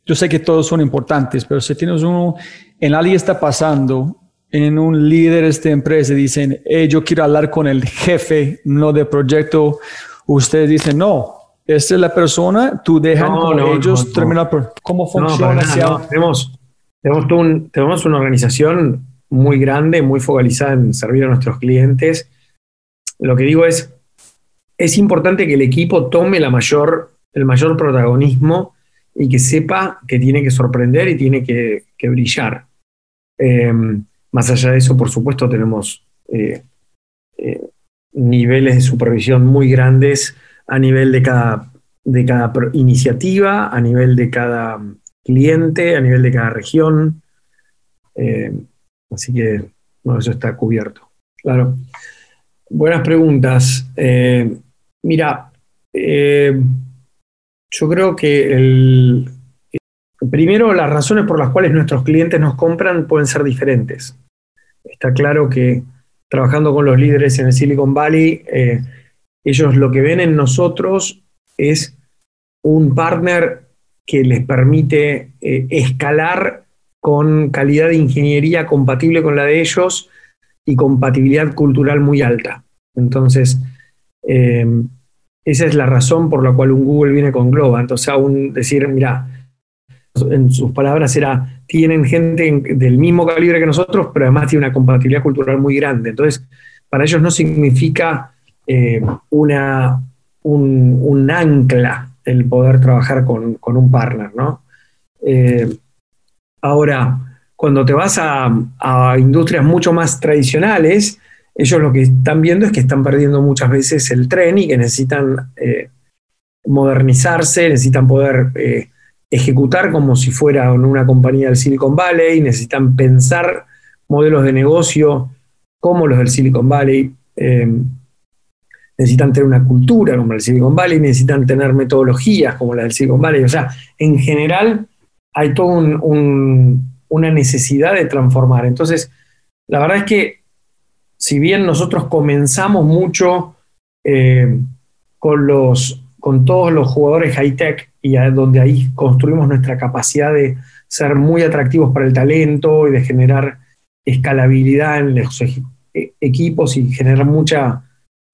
yo sé que todos son importantes, pero si tienes uno, en alguien está pasando, en un líder de esta empresa, dicen, yo quiero hablar con el jefe, no de proyecto, ustedes dicen, no, esta es la persona, tú dejan con ellos terminar. ¿Cómo funciona? tenemos, tenemos, una organización muy grande, muy focalizada en servir a nuestros clientes. Lo que digo es, es importante que el equipo tome la mayor, el mayor protagonismo y que sepa que tiene que sorprender y tiene que, brillar. Em, más allá de eso, por supuesto, tenemos eh, eh, niveles de supervisión muy grandes a nivel de cada, de cada iniciativa, a nivel de cada cliente, a nivel de cada región. Eh, así que, bueno, eso está cubierto. Claro. Buenas preguntas. Mira, yo creo que el, primero las razones por las cuales nuestros clientes nos compran pueden ser diferentes. Está claro que trabajando con los líderes en el Silicon Valley, ellos lo que ven en nosotros es un partner que les permite eh, escalar con calidad de ingeniería compatible con la de ellos y compatibilidad cultural muy alta. Entonces, eh, esa es la razón por la cual un Google viene con Globant. Entonces, aún decir, mira, en sus palabras era, tienen gente del mismo calibre que nosotros, pero además tiene una compatibilidad cultural muy grande. Entonces, para ellos no significa eh, una, un, ancla el poder trabajar con, un partner, ¿no? Eh, ahora, cuando te vas a, industrias mucho más tradicionales, ellos lo que están viendo es que están perdiendo muchas veces el tren y que necesitan eh, modernizarse, necesitan poder ejecutar como si fuera una compañía del Silicon Valley, necesitan pensar modelos de negocio como los del Silicon Valley, eh, necesitan tener una cultura como la del Silicon Valley, necesitan tener metodologías como la del Silicon Valley. O sea, en general hay todo una necesidad de transformar. Entonces, la verdad es que si bien nosotros comenzamos mucho eh, con, los, con todos los jugadores high-tech y donde ahí construimos nuestra capacidad de ser muy atractivos para el talento y de generar escalabilidad en los e, equipos y generar muchos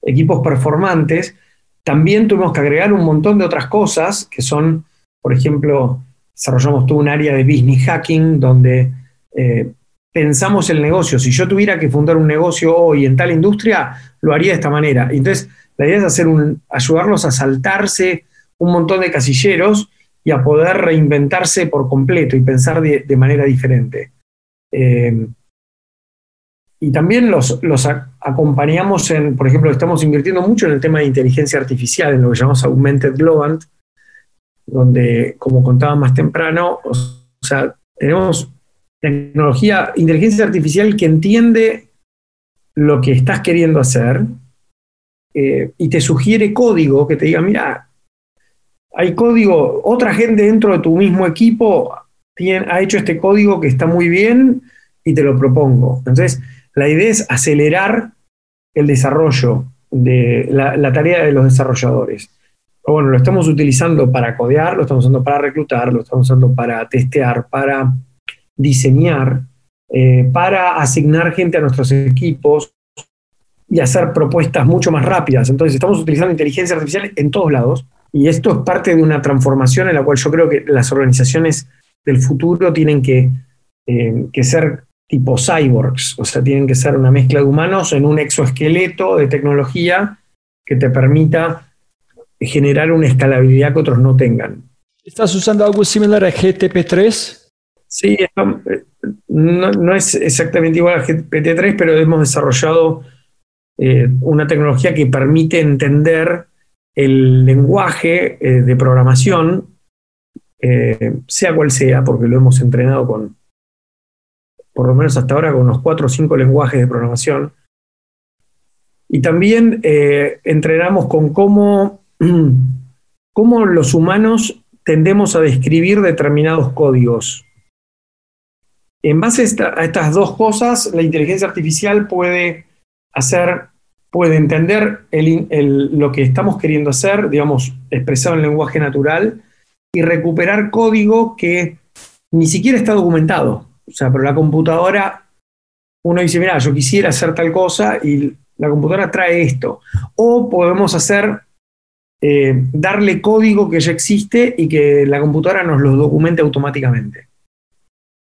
equipos performantes, también tuvimos que agregar un montón de otras cosas que son, por ejemplo, desarrollamos todo un área de business hacking donde eh, pensamos el negocio. Si yo tuviera que fundar un negocio hoy en tal industria, lo haría de esta manera. Entonces, la idea es hacer un, ayudarlos a saltarse un montón de casilleros y a poder reinventarse por completo y pensar de, manera diferente. Eh, y también los, acompañamos en, por ejemplo, estamos invirtiendo mucho en el tema de inteligencia artificial, en lo que llamamos Augmented Globant, donde, como contaba más temprano, o sea, tenemos tecnología, inteligencia artificial que entiende lo que estás queriendo hacer eh, y te sugiere código que te diga, mira, hay código, otra gente dentro de tu mismo equipo ha hecho este código que está muy bien y te lo propongo. Entonces, la idea es acelerar el desarrollo de la, tarea de los desarrolladores. bueno, lo estamos utilizando para codear, lo estamos usando para reclutar, lo estamos usando para testear, para diseñar, eh, para asignar gente a nuestros equipos y hacer propuestas mucho más rápidas. Entonces estamos utilizando inteligencia artificial en todos lados y esto es parte de una transformación en la cual yo creo que las organizaciones del futuro tienen que, eh, que ser tipo cyborgs, o sea, tienen que ser una mezcla de humanos en un exoesqueleto de tecnología que te permita generar una escalabilidad que otros no tengan. ¿Estás usando algo similar a GTP3? Sí, eh, no, es exactamente igual a GPT-3, pero hemos desarrollado eh, una tecnología que permite entender el lenguaje eh, de programación, sea cual sea, porque lo hemos entrenado con, por lo menos hasta ahora, con unos cuatro o cinco lenguajes de programación. Y también entrenamos con cómo, cómo los humanos tendemos a describir determinados códigos. En base a, estas dos cosas, la inteligencia artificial puede hacer, puede entender lo que estamos queriendo hacer, digamos, expresado en lenguaje natural, y recuperar código que ni siquiera está documentado. O sea, pero la computadora, uno dice, mira, yo quisiera hacer tal cosa y la computadora trae esto. O podemos hacer, eh, darle código que ya existe y que la computadora nos lo documente automáticamente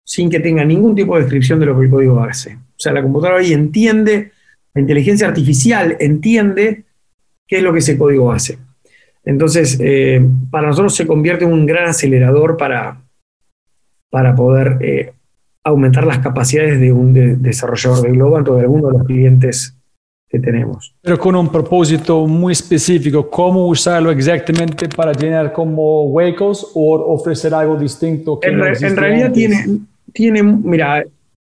sin que tenga ningún tipo de descripción de lo que el código hace. O sea, la computadora hoy entiende, la inteligencia artificial entiende qué es lo que ese código hace. Entonces, eh, para nosotros se convierte en un gran acelerador para, para poder eh, aumentar las capacidades de un desarrollador de Global o de alguno de los clientes que tenemos. Pero con un propósito muy específico, ¿cómo usarlo exactamente para llenar como huecos o ofrecer algo distinto? Que en, en realidad tiene, tiene, mira,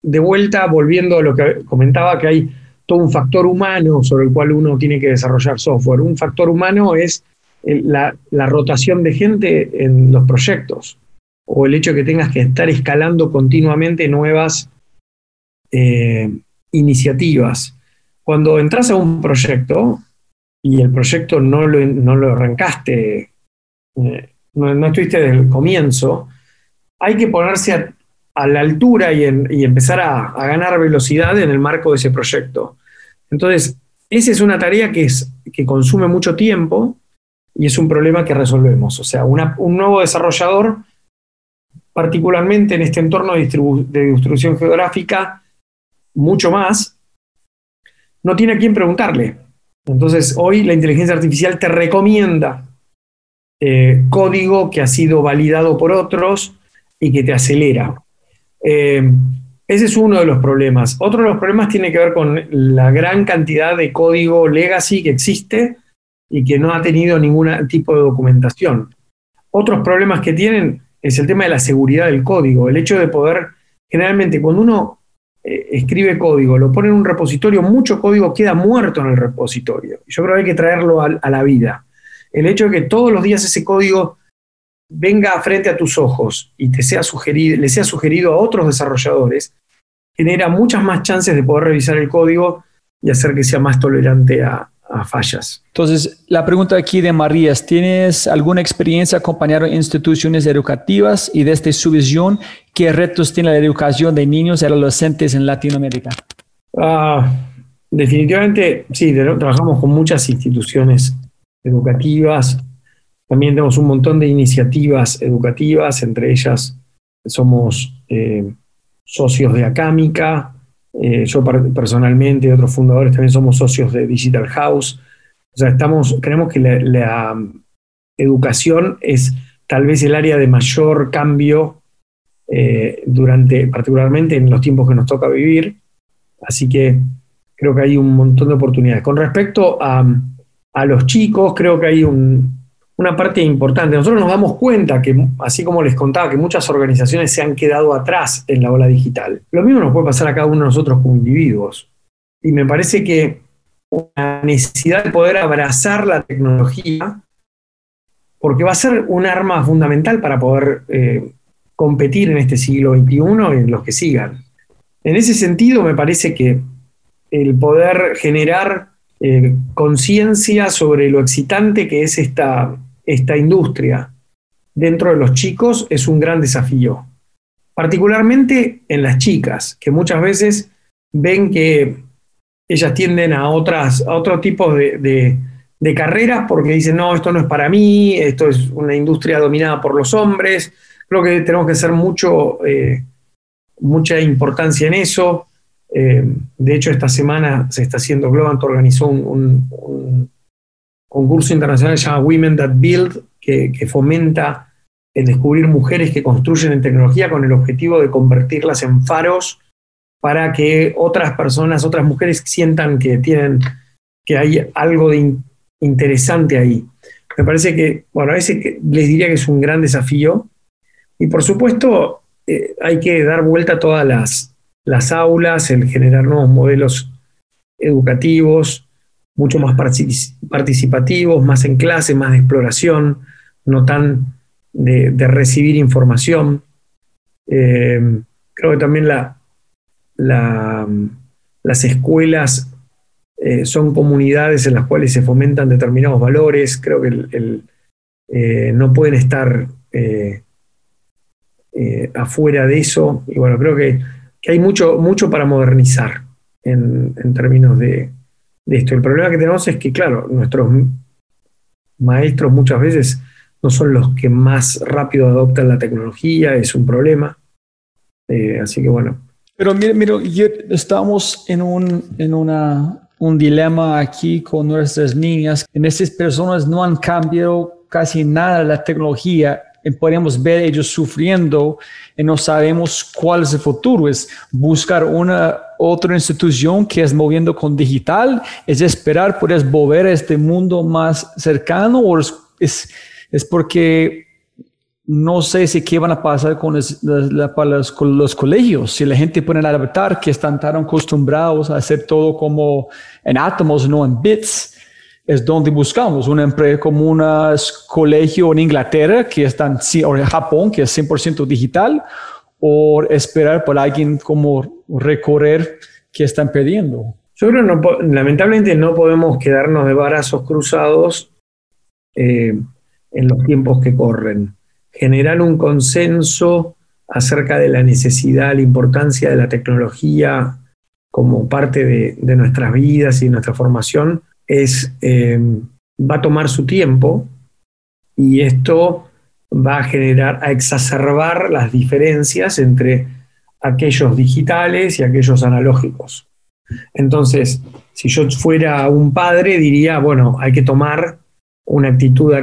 de vuelta, volviendo a lo que comentaba, que hay todo un factor humano sobre el cual uno tiene que desarrollar software. Un factor humano es la, rotación de gente en los proyectos o el hecho de que tengas que estar escalando continuamente nuevas eh, iniciativas. Cuando entras a un proyecto y el proyecto no lo, no lo arrancaste, eh, no, estuviste desde el comienzo, hay que ponerse a la altura y, empezar a, ganar velocidad en el marco de ese proyecto. Entonces, esa es una tarea que, es, que consume mucho tiempo y es un problema que resolvemos. O sea, un nuevo desarrollador, particularmente en este entorno de, distribución geográfica, mucho más, no tiene a quién preguntarle. Entonces, hoy la inteligencia artificial te recomienda eh, código que ha sido validado por otros y que te acelera. Eh, ese es uno de los problemas. Otro de los problemas tiene que ver con la gran cantidad de código legacy que existe y que no ha tenido ningún tipo de documentación. Otros problemas que tienen es el tema de la seguridad del código, el hecho de poder, generalmente cuando uno eh, escribe código, lo pone en un repositorio, mucho código queda muerto en el repositorio. Yo creo que hay que traerlo a la vida. El hecho de que todos los días ese código venga frente a tus ojos y te sea sugerido, le sea sugerido a otros desarrolladores, genera muchas más chances de poder revisar el código y hacer que sea más tolerante a, fallas. Entonces, la pregunta aquí de Marías, ¿tienes alguna experiencia acompañando instituciones educativas y desde su visión, qué retos tiene la educación de niños y adolescentes en Latinoamérica? Ah, definitivamente, sí, trabajamos con muchas instituciones educativas, también tenemos un montón de iniciativas educativas, entre ellas somos eh, socios de Acámica, eh, yo personalmente y otros fundadores también somos socios de Digital House. O sea, estamos, creemos que la, um, educación es tal vez el área de mayor cambio eh, durante, particularmente en los tiempos que nos toca vivir. Así que creo que hay un montón de oportunidades. Con respecto a, a los chicos, creo que hay un, una parte importante. Nosotros nos damos cuenta que, así como les contaba, que muchas organizaciones se han quedado atrás en la ola digital. Lo mismo nos puede pasar a cada uno de nosotros como individuos. Y me parece que una necesidad de poder abrazar la tecnología, porque va a ser un arma fundamental para poder eh, competir en este siglo XXI y en los que sigan. En ese sentido, me parece que el poder generar eh, conciencia sobre lo excitante que es esta, esta industria dentro de los chicos es un gran desafío, particularmente en las chicas, que muchas veces ven que ellas tienden a, otras, a otro tipo de, carreras porque dicen, no, esto no es para mí, esto es una industria dominada por los hombres. Creo que tenemos que hacer mucho, eh, mucha importancia en eso. Eh, de hecho, esta semana se está haciendo, Globant organizó un concurso internacional que se llama Women That Build, que, fomenta el descubrir mujeres que construyen en tecnología con el objetivo de convertirlas en faros para que otras personas, otras mujeres sientan que tienen, que hay algo de interesante ahí. Me parece que, bueno, a veces les diría que es un gran desafío. Y por supuesto, eh, hay que dar vuelta a todas las, las aulas, el generar nuevos modelos educativos, mucho más participativos, más en clase, más de exploración, no tan de, recibir información. Eh, creo que también la, las escuelas eh, son comunidades en las cuales se fomentan determinados valores. Creo que eh, no pueden estar afuera de eso. Y bueno, creo que, hay mucho, mucho para modernizar en términos de, esto. El problema que tenemos es que, claro, nuestros maestros muchas veces no son los que más rápido adoptan la tecnología, es un problema. Eh, así que bueno. Pero mire, mire estamos en un, en una, un dilema aquí con nuestras niñas. En estas personas no han cambiado casi nada la tecnología podemos ver ellos sufriendo y no sabemos cuál es el futuro. Es buscar una otra institución que es moviendo con digital, es esperar por volver a este mundo más cercano o es, es, porque no sé si qué van a pasar con, los, con, los, colegios, si la gente puede adaptar, que están tan acostumbrados a hacer todo como en átomos, no en bits es donde buscamos una empresa como un colegio en Inglaterra que están, o en Japón que es 100% digital, o esperar por alguien como recorrer que están pidiendo. Yo creo que lamentablemente no podemos quedarnos de brazos cruzados eh, en los tiempos que corren. Generar un consenso acerca de la necesidad, la importancia de la tecnología como parte de, nuestras vidas y nuestra formación, es, eh, va a tomar su tiempo y esto va a generar, a exacerbar las diferencias entre aquellos digitales y aquellos analógicos. Entonces, si yo fuera un padre, diría, bueno, hay que tomar una actitud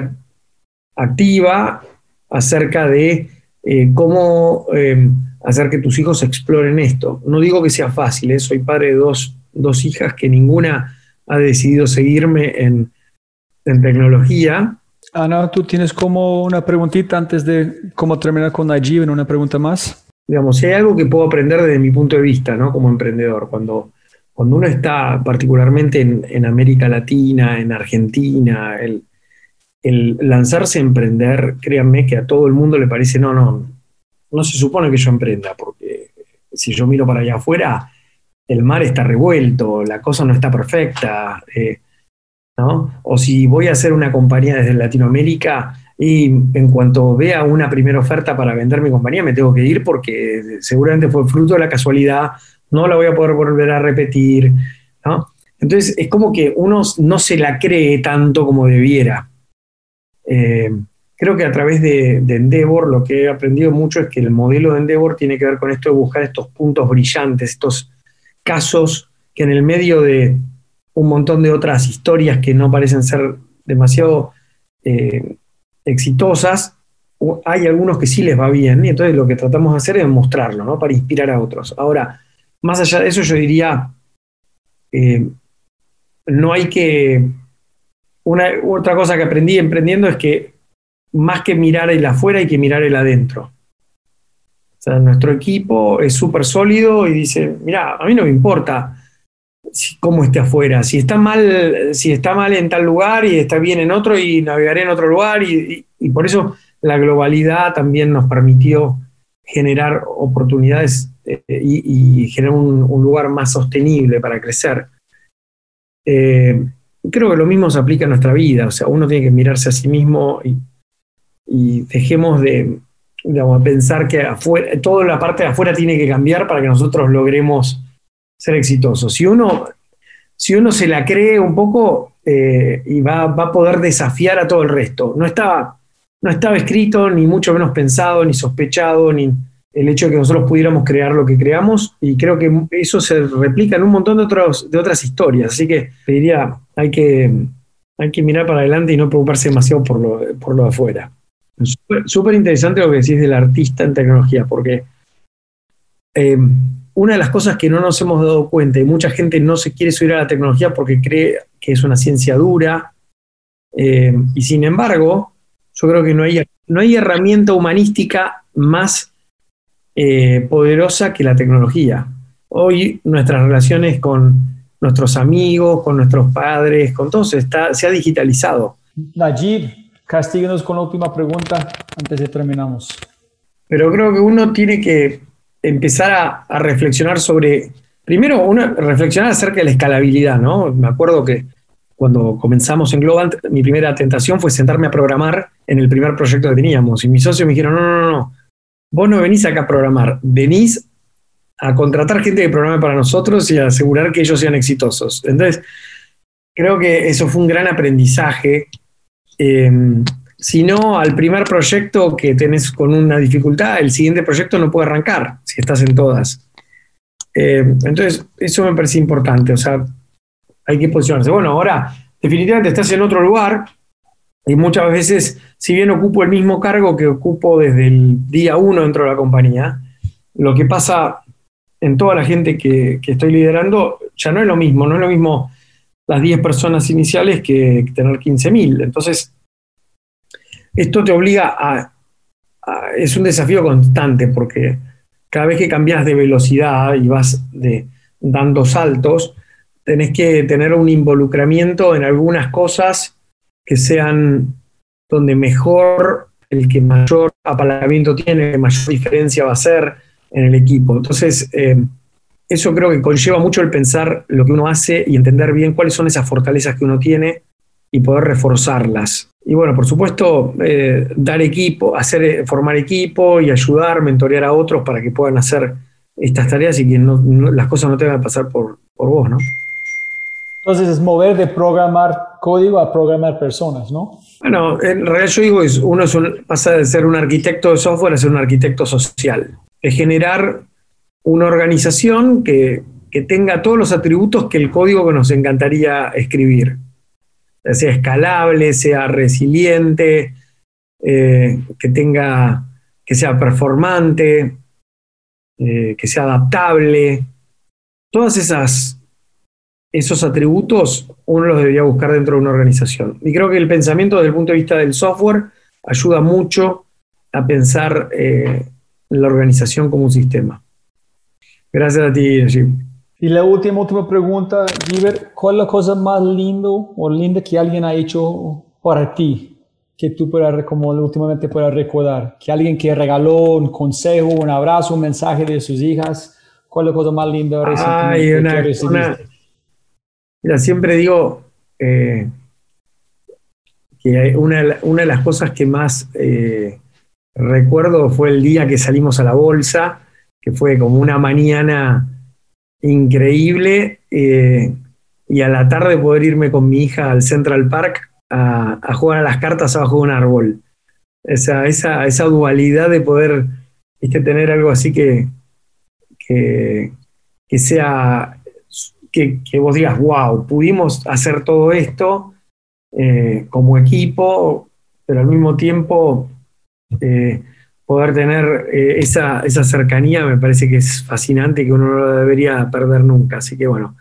activa acerca de eh, cómo eh, hacer que tus hijos exploren esto. No digo que sea fácil, ¿eh? soy padre de dos, hijas que ninguna ha decidido seguirme en, en tecnología. Ana, tú tienes como una preguntita antes de cómo terminar con Najib en una pregunta más. Digamos, si hay algo que puedo aprender desde mi punto de vista, ¿no? Como emprendedor, cuando, cuando uno está particularmente en, en América Latina, en Argentina, el, el lanzarse a emprender, créanme que a todo el mundo le parece, no, no, no se supone que yo emprenda, porque si yo miro para allá afuera, el mar está revuelto, la cosa no está perfecta, eh, ¿no? O si voy a hacer una compañía desde Latinoamérica y en cuanto vea una primera oferta para vender mi compañía, me tengo que ir porque seguramente fue fruto de la casualidad, no la voy a poder volver a repetir, ¿no? Entonces es como que uno no se la cree tanto como debiera. Eh, creo que a través de, Endeavor lo que he aprendido mucho es que el modelo de Endeavor tiene que ver con esto de buscar estos puntos brillantes, estos casos que en el medio de un montón de otras historias que no parecen ser demasiado eh, exitosas, hay algunos que sí les va bien, y entonces lo que tratamos de hacer es mostrarlo, ¿no? Para inspirar a otros. Ahora, más allá de eso, yo diría, eh, no hay que una, otra cosa que aprendí emprendiendo es que más que mirar el afuera hay que mirar el adentro. Sea, nuestro equipo es súper sólido y dice, mira, a mí no me importa cómo esté afuera, si está, mal, si está mal en tal lugar y está bien en otro y navegaré en otro lugar y, por eso la globalidad también nos permitió generar oportunidades eh, y, generar un, lugar más sostenible para crecer. Eh, creo que lo mismo se aplica a nuestra vida, o sea, uno tiene que mirarse a sí mismo y, dejemos de pensar que afuera, toda la parte de afuera tiene que cambiar para que nosotros logremos ser exitosos. Si uno, si uno se la cree un poco eh, y va, va, a poder desafiar a todo el resto, no estaba, no estaba escrito, ni mucho menos pensado, ni sospechado, ni, el hecho de que nosotros pudiéramos crear lo que creamos y creo que eso se replica en un montón de, otros, de otras historias. Así que te diría, hay que, hay que mirar para adelante y no preocuparse demasiado por lo, por lo de afuera. Súper interesante lo que decís del artista en tecnología, porque eh, una de las cosas que no nos hemos dado cuenta y mucha gente no se quiere subir a la tecnología porque cree que es una ciencia dura, eh, y sin embargo, yo creo que no hay, no hay herramienta humanística más eh, poderosa que la tecnología. Hoy nuestras relaciones con nuestros amigos, con nuestros padres, con todos, está, se ha digitalizado. Najib, castíguenos con la última pregunta antes de terminamos. Pero creo que uno tiene que empezar a, reflexionar sobre, primero, uno, reflexionar acerca de la escalabilidad, ¿no? Me acuerdo que cuando comenzamos en Globant, mi primera tentación fue sentarme a programar en el primer proyecto que teníamos. Y mis socios me dijeron, no, no, no, no vos no venís acá a programar, venís a contratar gente que programe para nosotros y a asegurar que ellos sean exitosos. Entonces, creo que eso fue un gran aprendizaje. Em, si no, al primer proyecto que tenés con una dificultad, el siguiente proyecto no puede arrancar si estás en todas. Em, entonces, eso me parece importante, o sea, hay que posicionarse. Bueno, ahora definitivamente estás en otro lugar, y muchas veces, si bien ocupo el mismo cargo que ocupo desde el día uno dentro de la compañía, lo que pasa en toda la gente que, estoy liderando ya no es lo mismo, no es lo mismo las 10 personas iniciales que tener 15.000. Entonces, esto te obliga a, Es un desafío constante porque cada vez que cambias de velocidad y vas de, dando saltos, tenés que tener un involucramiento en algunas cosas que sean donde mejor, el que mayor apalancamiento tiene, mayor diferencia va a ser en el equipo. Entonces, eh, eso creo que conlleva mucho el pensar lo que uno hace y entender bien cuáles son esas fortalezas que uno tiene y poder reforzarlas. Y bueno, por supuesto, eh, dar equipo, hacer, formar equipo y ayudar, mentorear a otros para que puedan hacer estas tareas y que las cosas no tengan que pasar por, por vos, ¿no? Entonces es mover de programar código a programar personas, ¿no? Bueno, en realidad yo digo, es, uno pasa de ser un arquitecto de software a ser un arquitecto social. Es generar una organización que, que tenga todos los atributos que el código que nos encantaría escribir. Sea escalable, sea resiliente, eh, que tenga, que sea performante, eh, que sea adaptable. Todas esas esos atributos uno los debería buscar dentro de una organización. Y creo que el pensamiento desde el punto de vista del software ayuda mucho a pensar eh, la organización como un sistema. Gracias a ti, Jim. Y la última, última pregunta, Giver, ¿cuál es la cosa más lindo o linda que alguien ha hecho para ti? Que tú puedas, como últimamente puedas recordar. Que alguien que regaló un consejo, un abrazo, un mensaje de sus hijas. ¿Cuál es la cosa más linda Ay, una, Mira, siempre digo eh, que una, de las cosas que más eh, recuerdo fue el día que salimos a la bolsa, que fue como una mañana increíble, eh, y a la tarde poder irme con mi hija al Central Park a, jugar a las cartas abajo de un árbol. Esa, esa, esa dualidad de poder tener algo así que, que, que sea que, vos digas, wow, pudimos hacer todo esto eh, como equipo, pero al mismo tiempo eh, poder tener eh, esa, cercanía me parece que es fascinante y que uno no lo debería perder nunca. Así que bueno,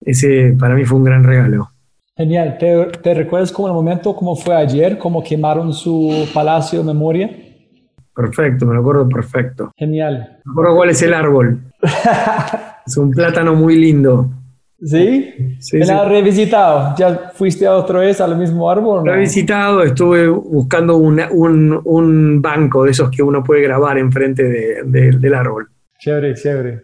ese para mí fue un gran regalo. Genial. ¿Te, recuerdas como el momento, cómo fue ayer, cómo quemaron su palacio de memoria? Perfecto, me lo acuerdo perfecto. Genial. Me acuerdo cuál es el árbol. es un plátano muy lindo. ¿Sí? Sí, ¿La has revisitado? ¿Ya fuiste otra vez al mismo árbol? Lo he visitado, estuve buscando un, banco de esos que uno puede grabar enfrente del árbol. Chévere, chévere.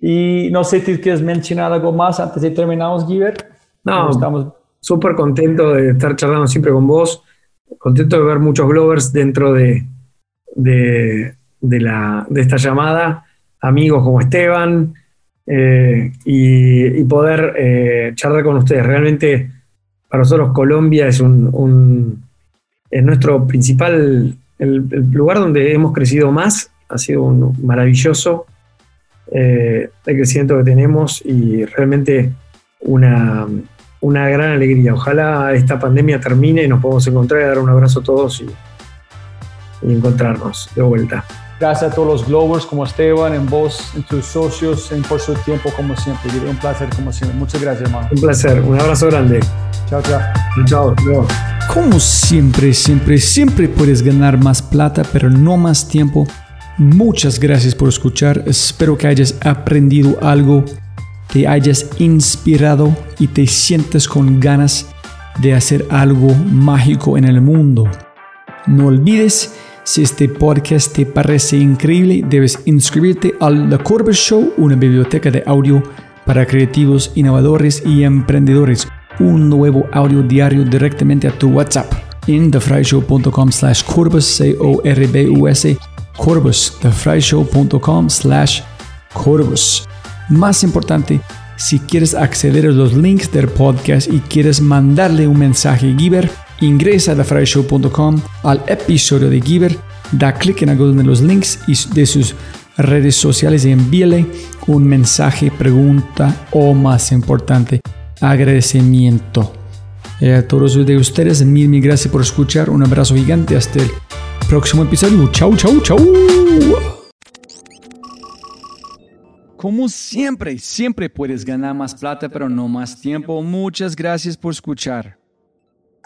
Y no sé si quieres mencionar algo más antes de terminamos, Giver. No, estamos súper contento de estar charlando siempre con vos. Contento de ver muchos Glovers dentro de, de, la, de esta llamada. Amigos como Esteban, eh, y, poder eh, charlar con ustedes. Realmente para nosotros Colombia es un, es nuestro principal, el, lugar donde hemos crecido más, ha sido un maravilloso eh, el crecimiento que tenemos y realmente una, una gran alegría. Ojalá esta pandemia termine y nos podamos encontrar y dar un abrazo a todos y encontrarnos de vuelta. Gracias a todos los Globers como Esteban, en vos, en tus socios, en por su tiempo como siempre. Un placer como siempre. Muchas gracias, hermano. Un placer. Un abrazo grande. Chao, chao. Chao. chao. Como siempre, siempre, siempre puedes ganar más plata, pero no más tiempo. Muchas gracias por escuchar. Espero que hayas aprendido algo, te hayas inspirado y te sientes con ganas de hacer algo mágico en el mundo. No olvides si este podcast te parece increíble, debes inscribirte al The Corbett Show, una biblioteca de audio para creativos, innovadores y emprendedores. Un nuevo audio diario directamente a tu WhatsApp en thefryshow.com slash Corbus, C-O-R-B-U-S, Corbus, thefryshow.com slash Corbus. Más importante, si quieres acceder a los links del podcast y quieres mandarle un mensaje Giver, Ingresa a thefryshow.com al episodio de Giver, da clic en alguno de los links de sus redes sociales y envíale un mensaje, pregunta o más importante, agradecimiento. Eh, a todos de ustedes, mil, mil gracias por escuchar. Un abrazo gigante. Hasta el próximo episodio. Chau, chau, chau. Como siempre, siempre puedes ganar más plata, pero no más tiempo. Muchas gracias por escuchar.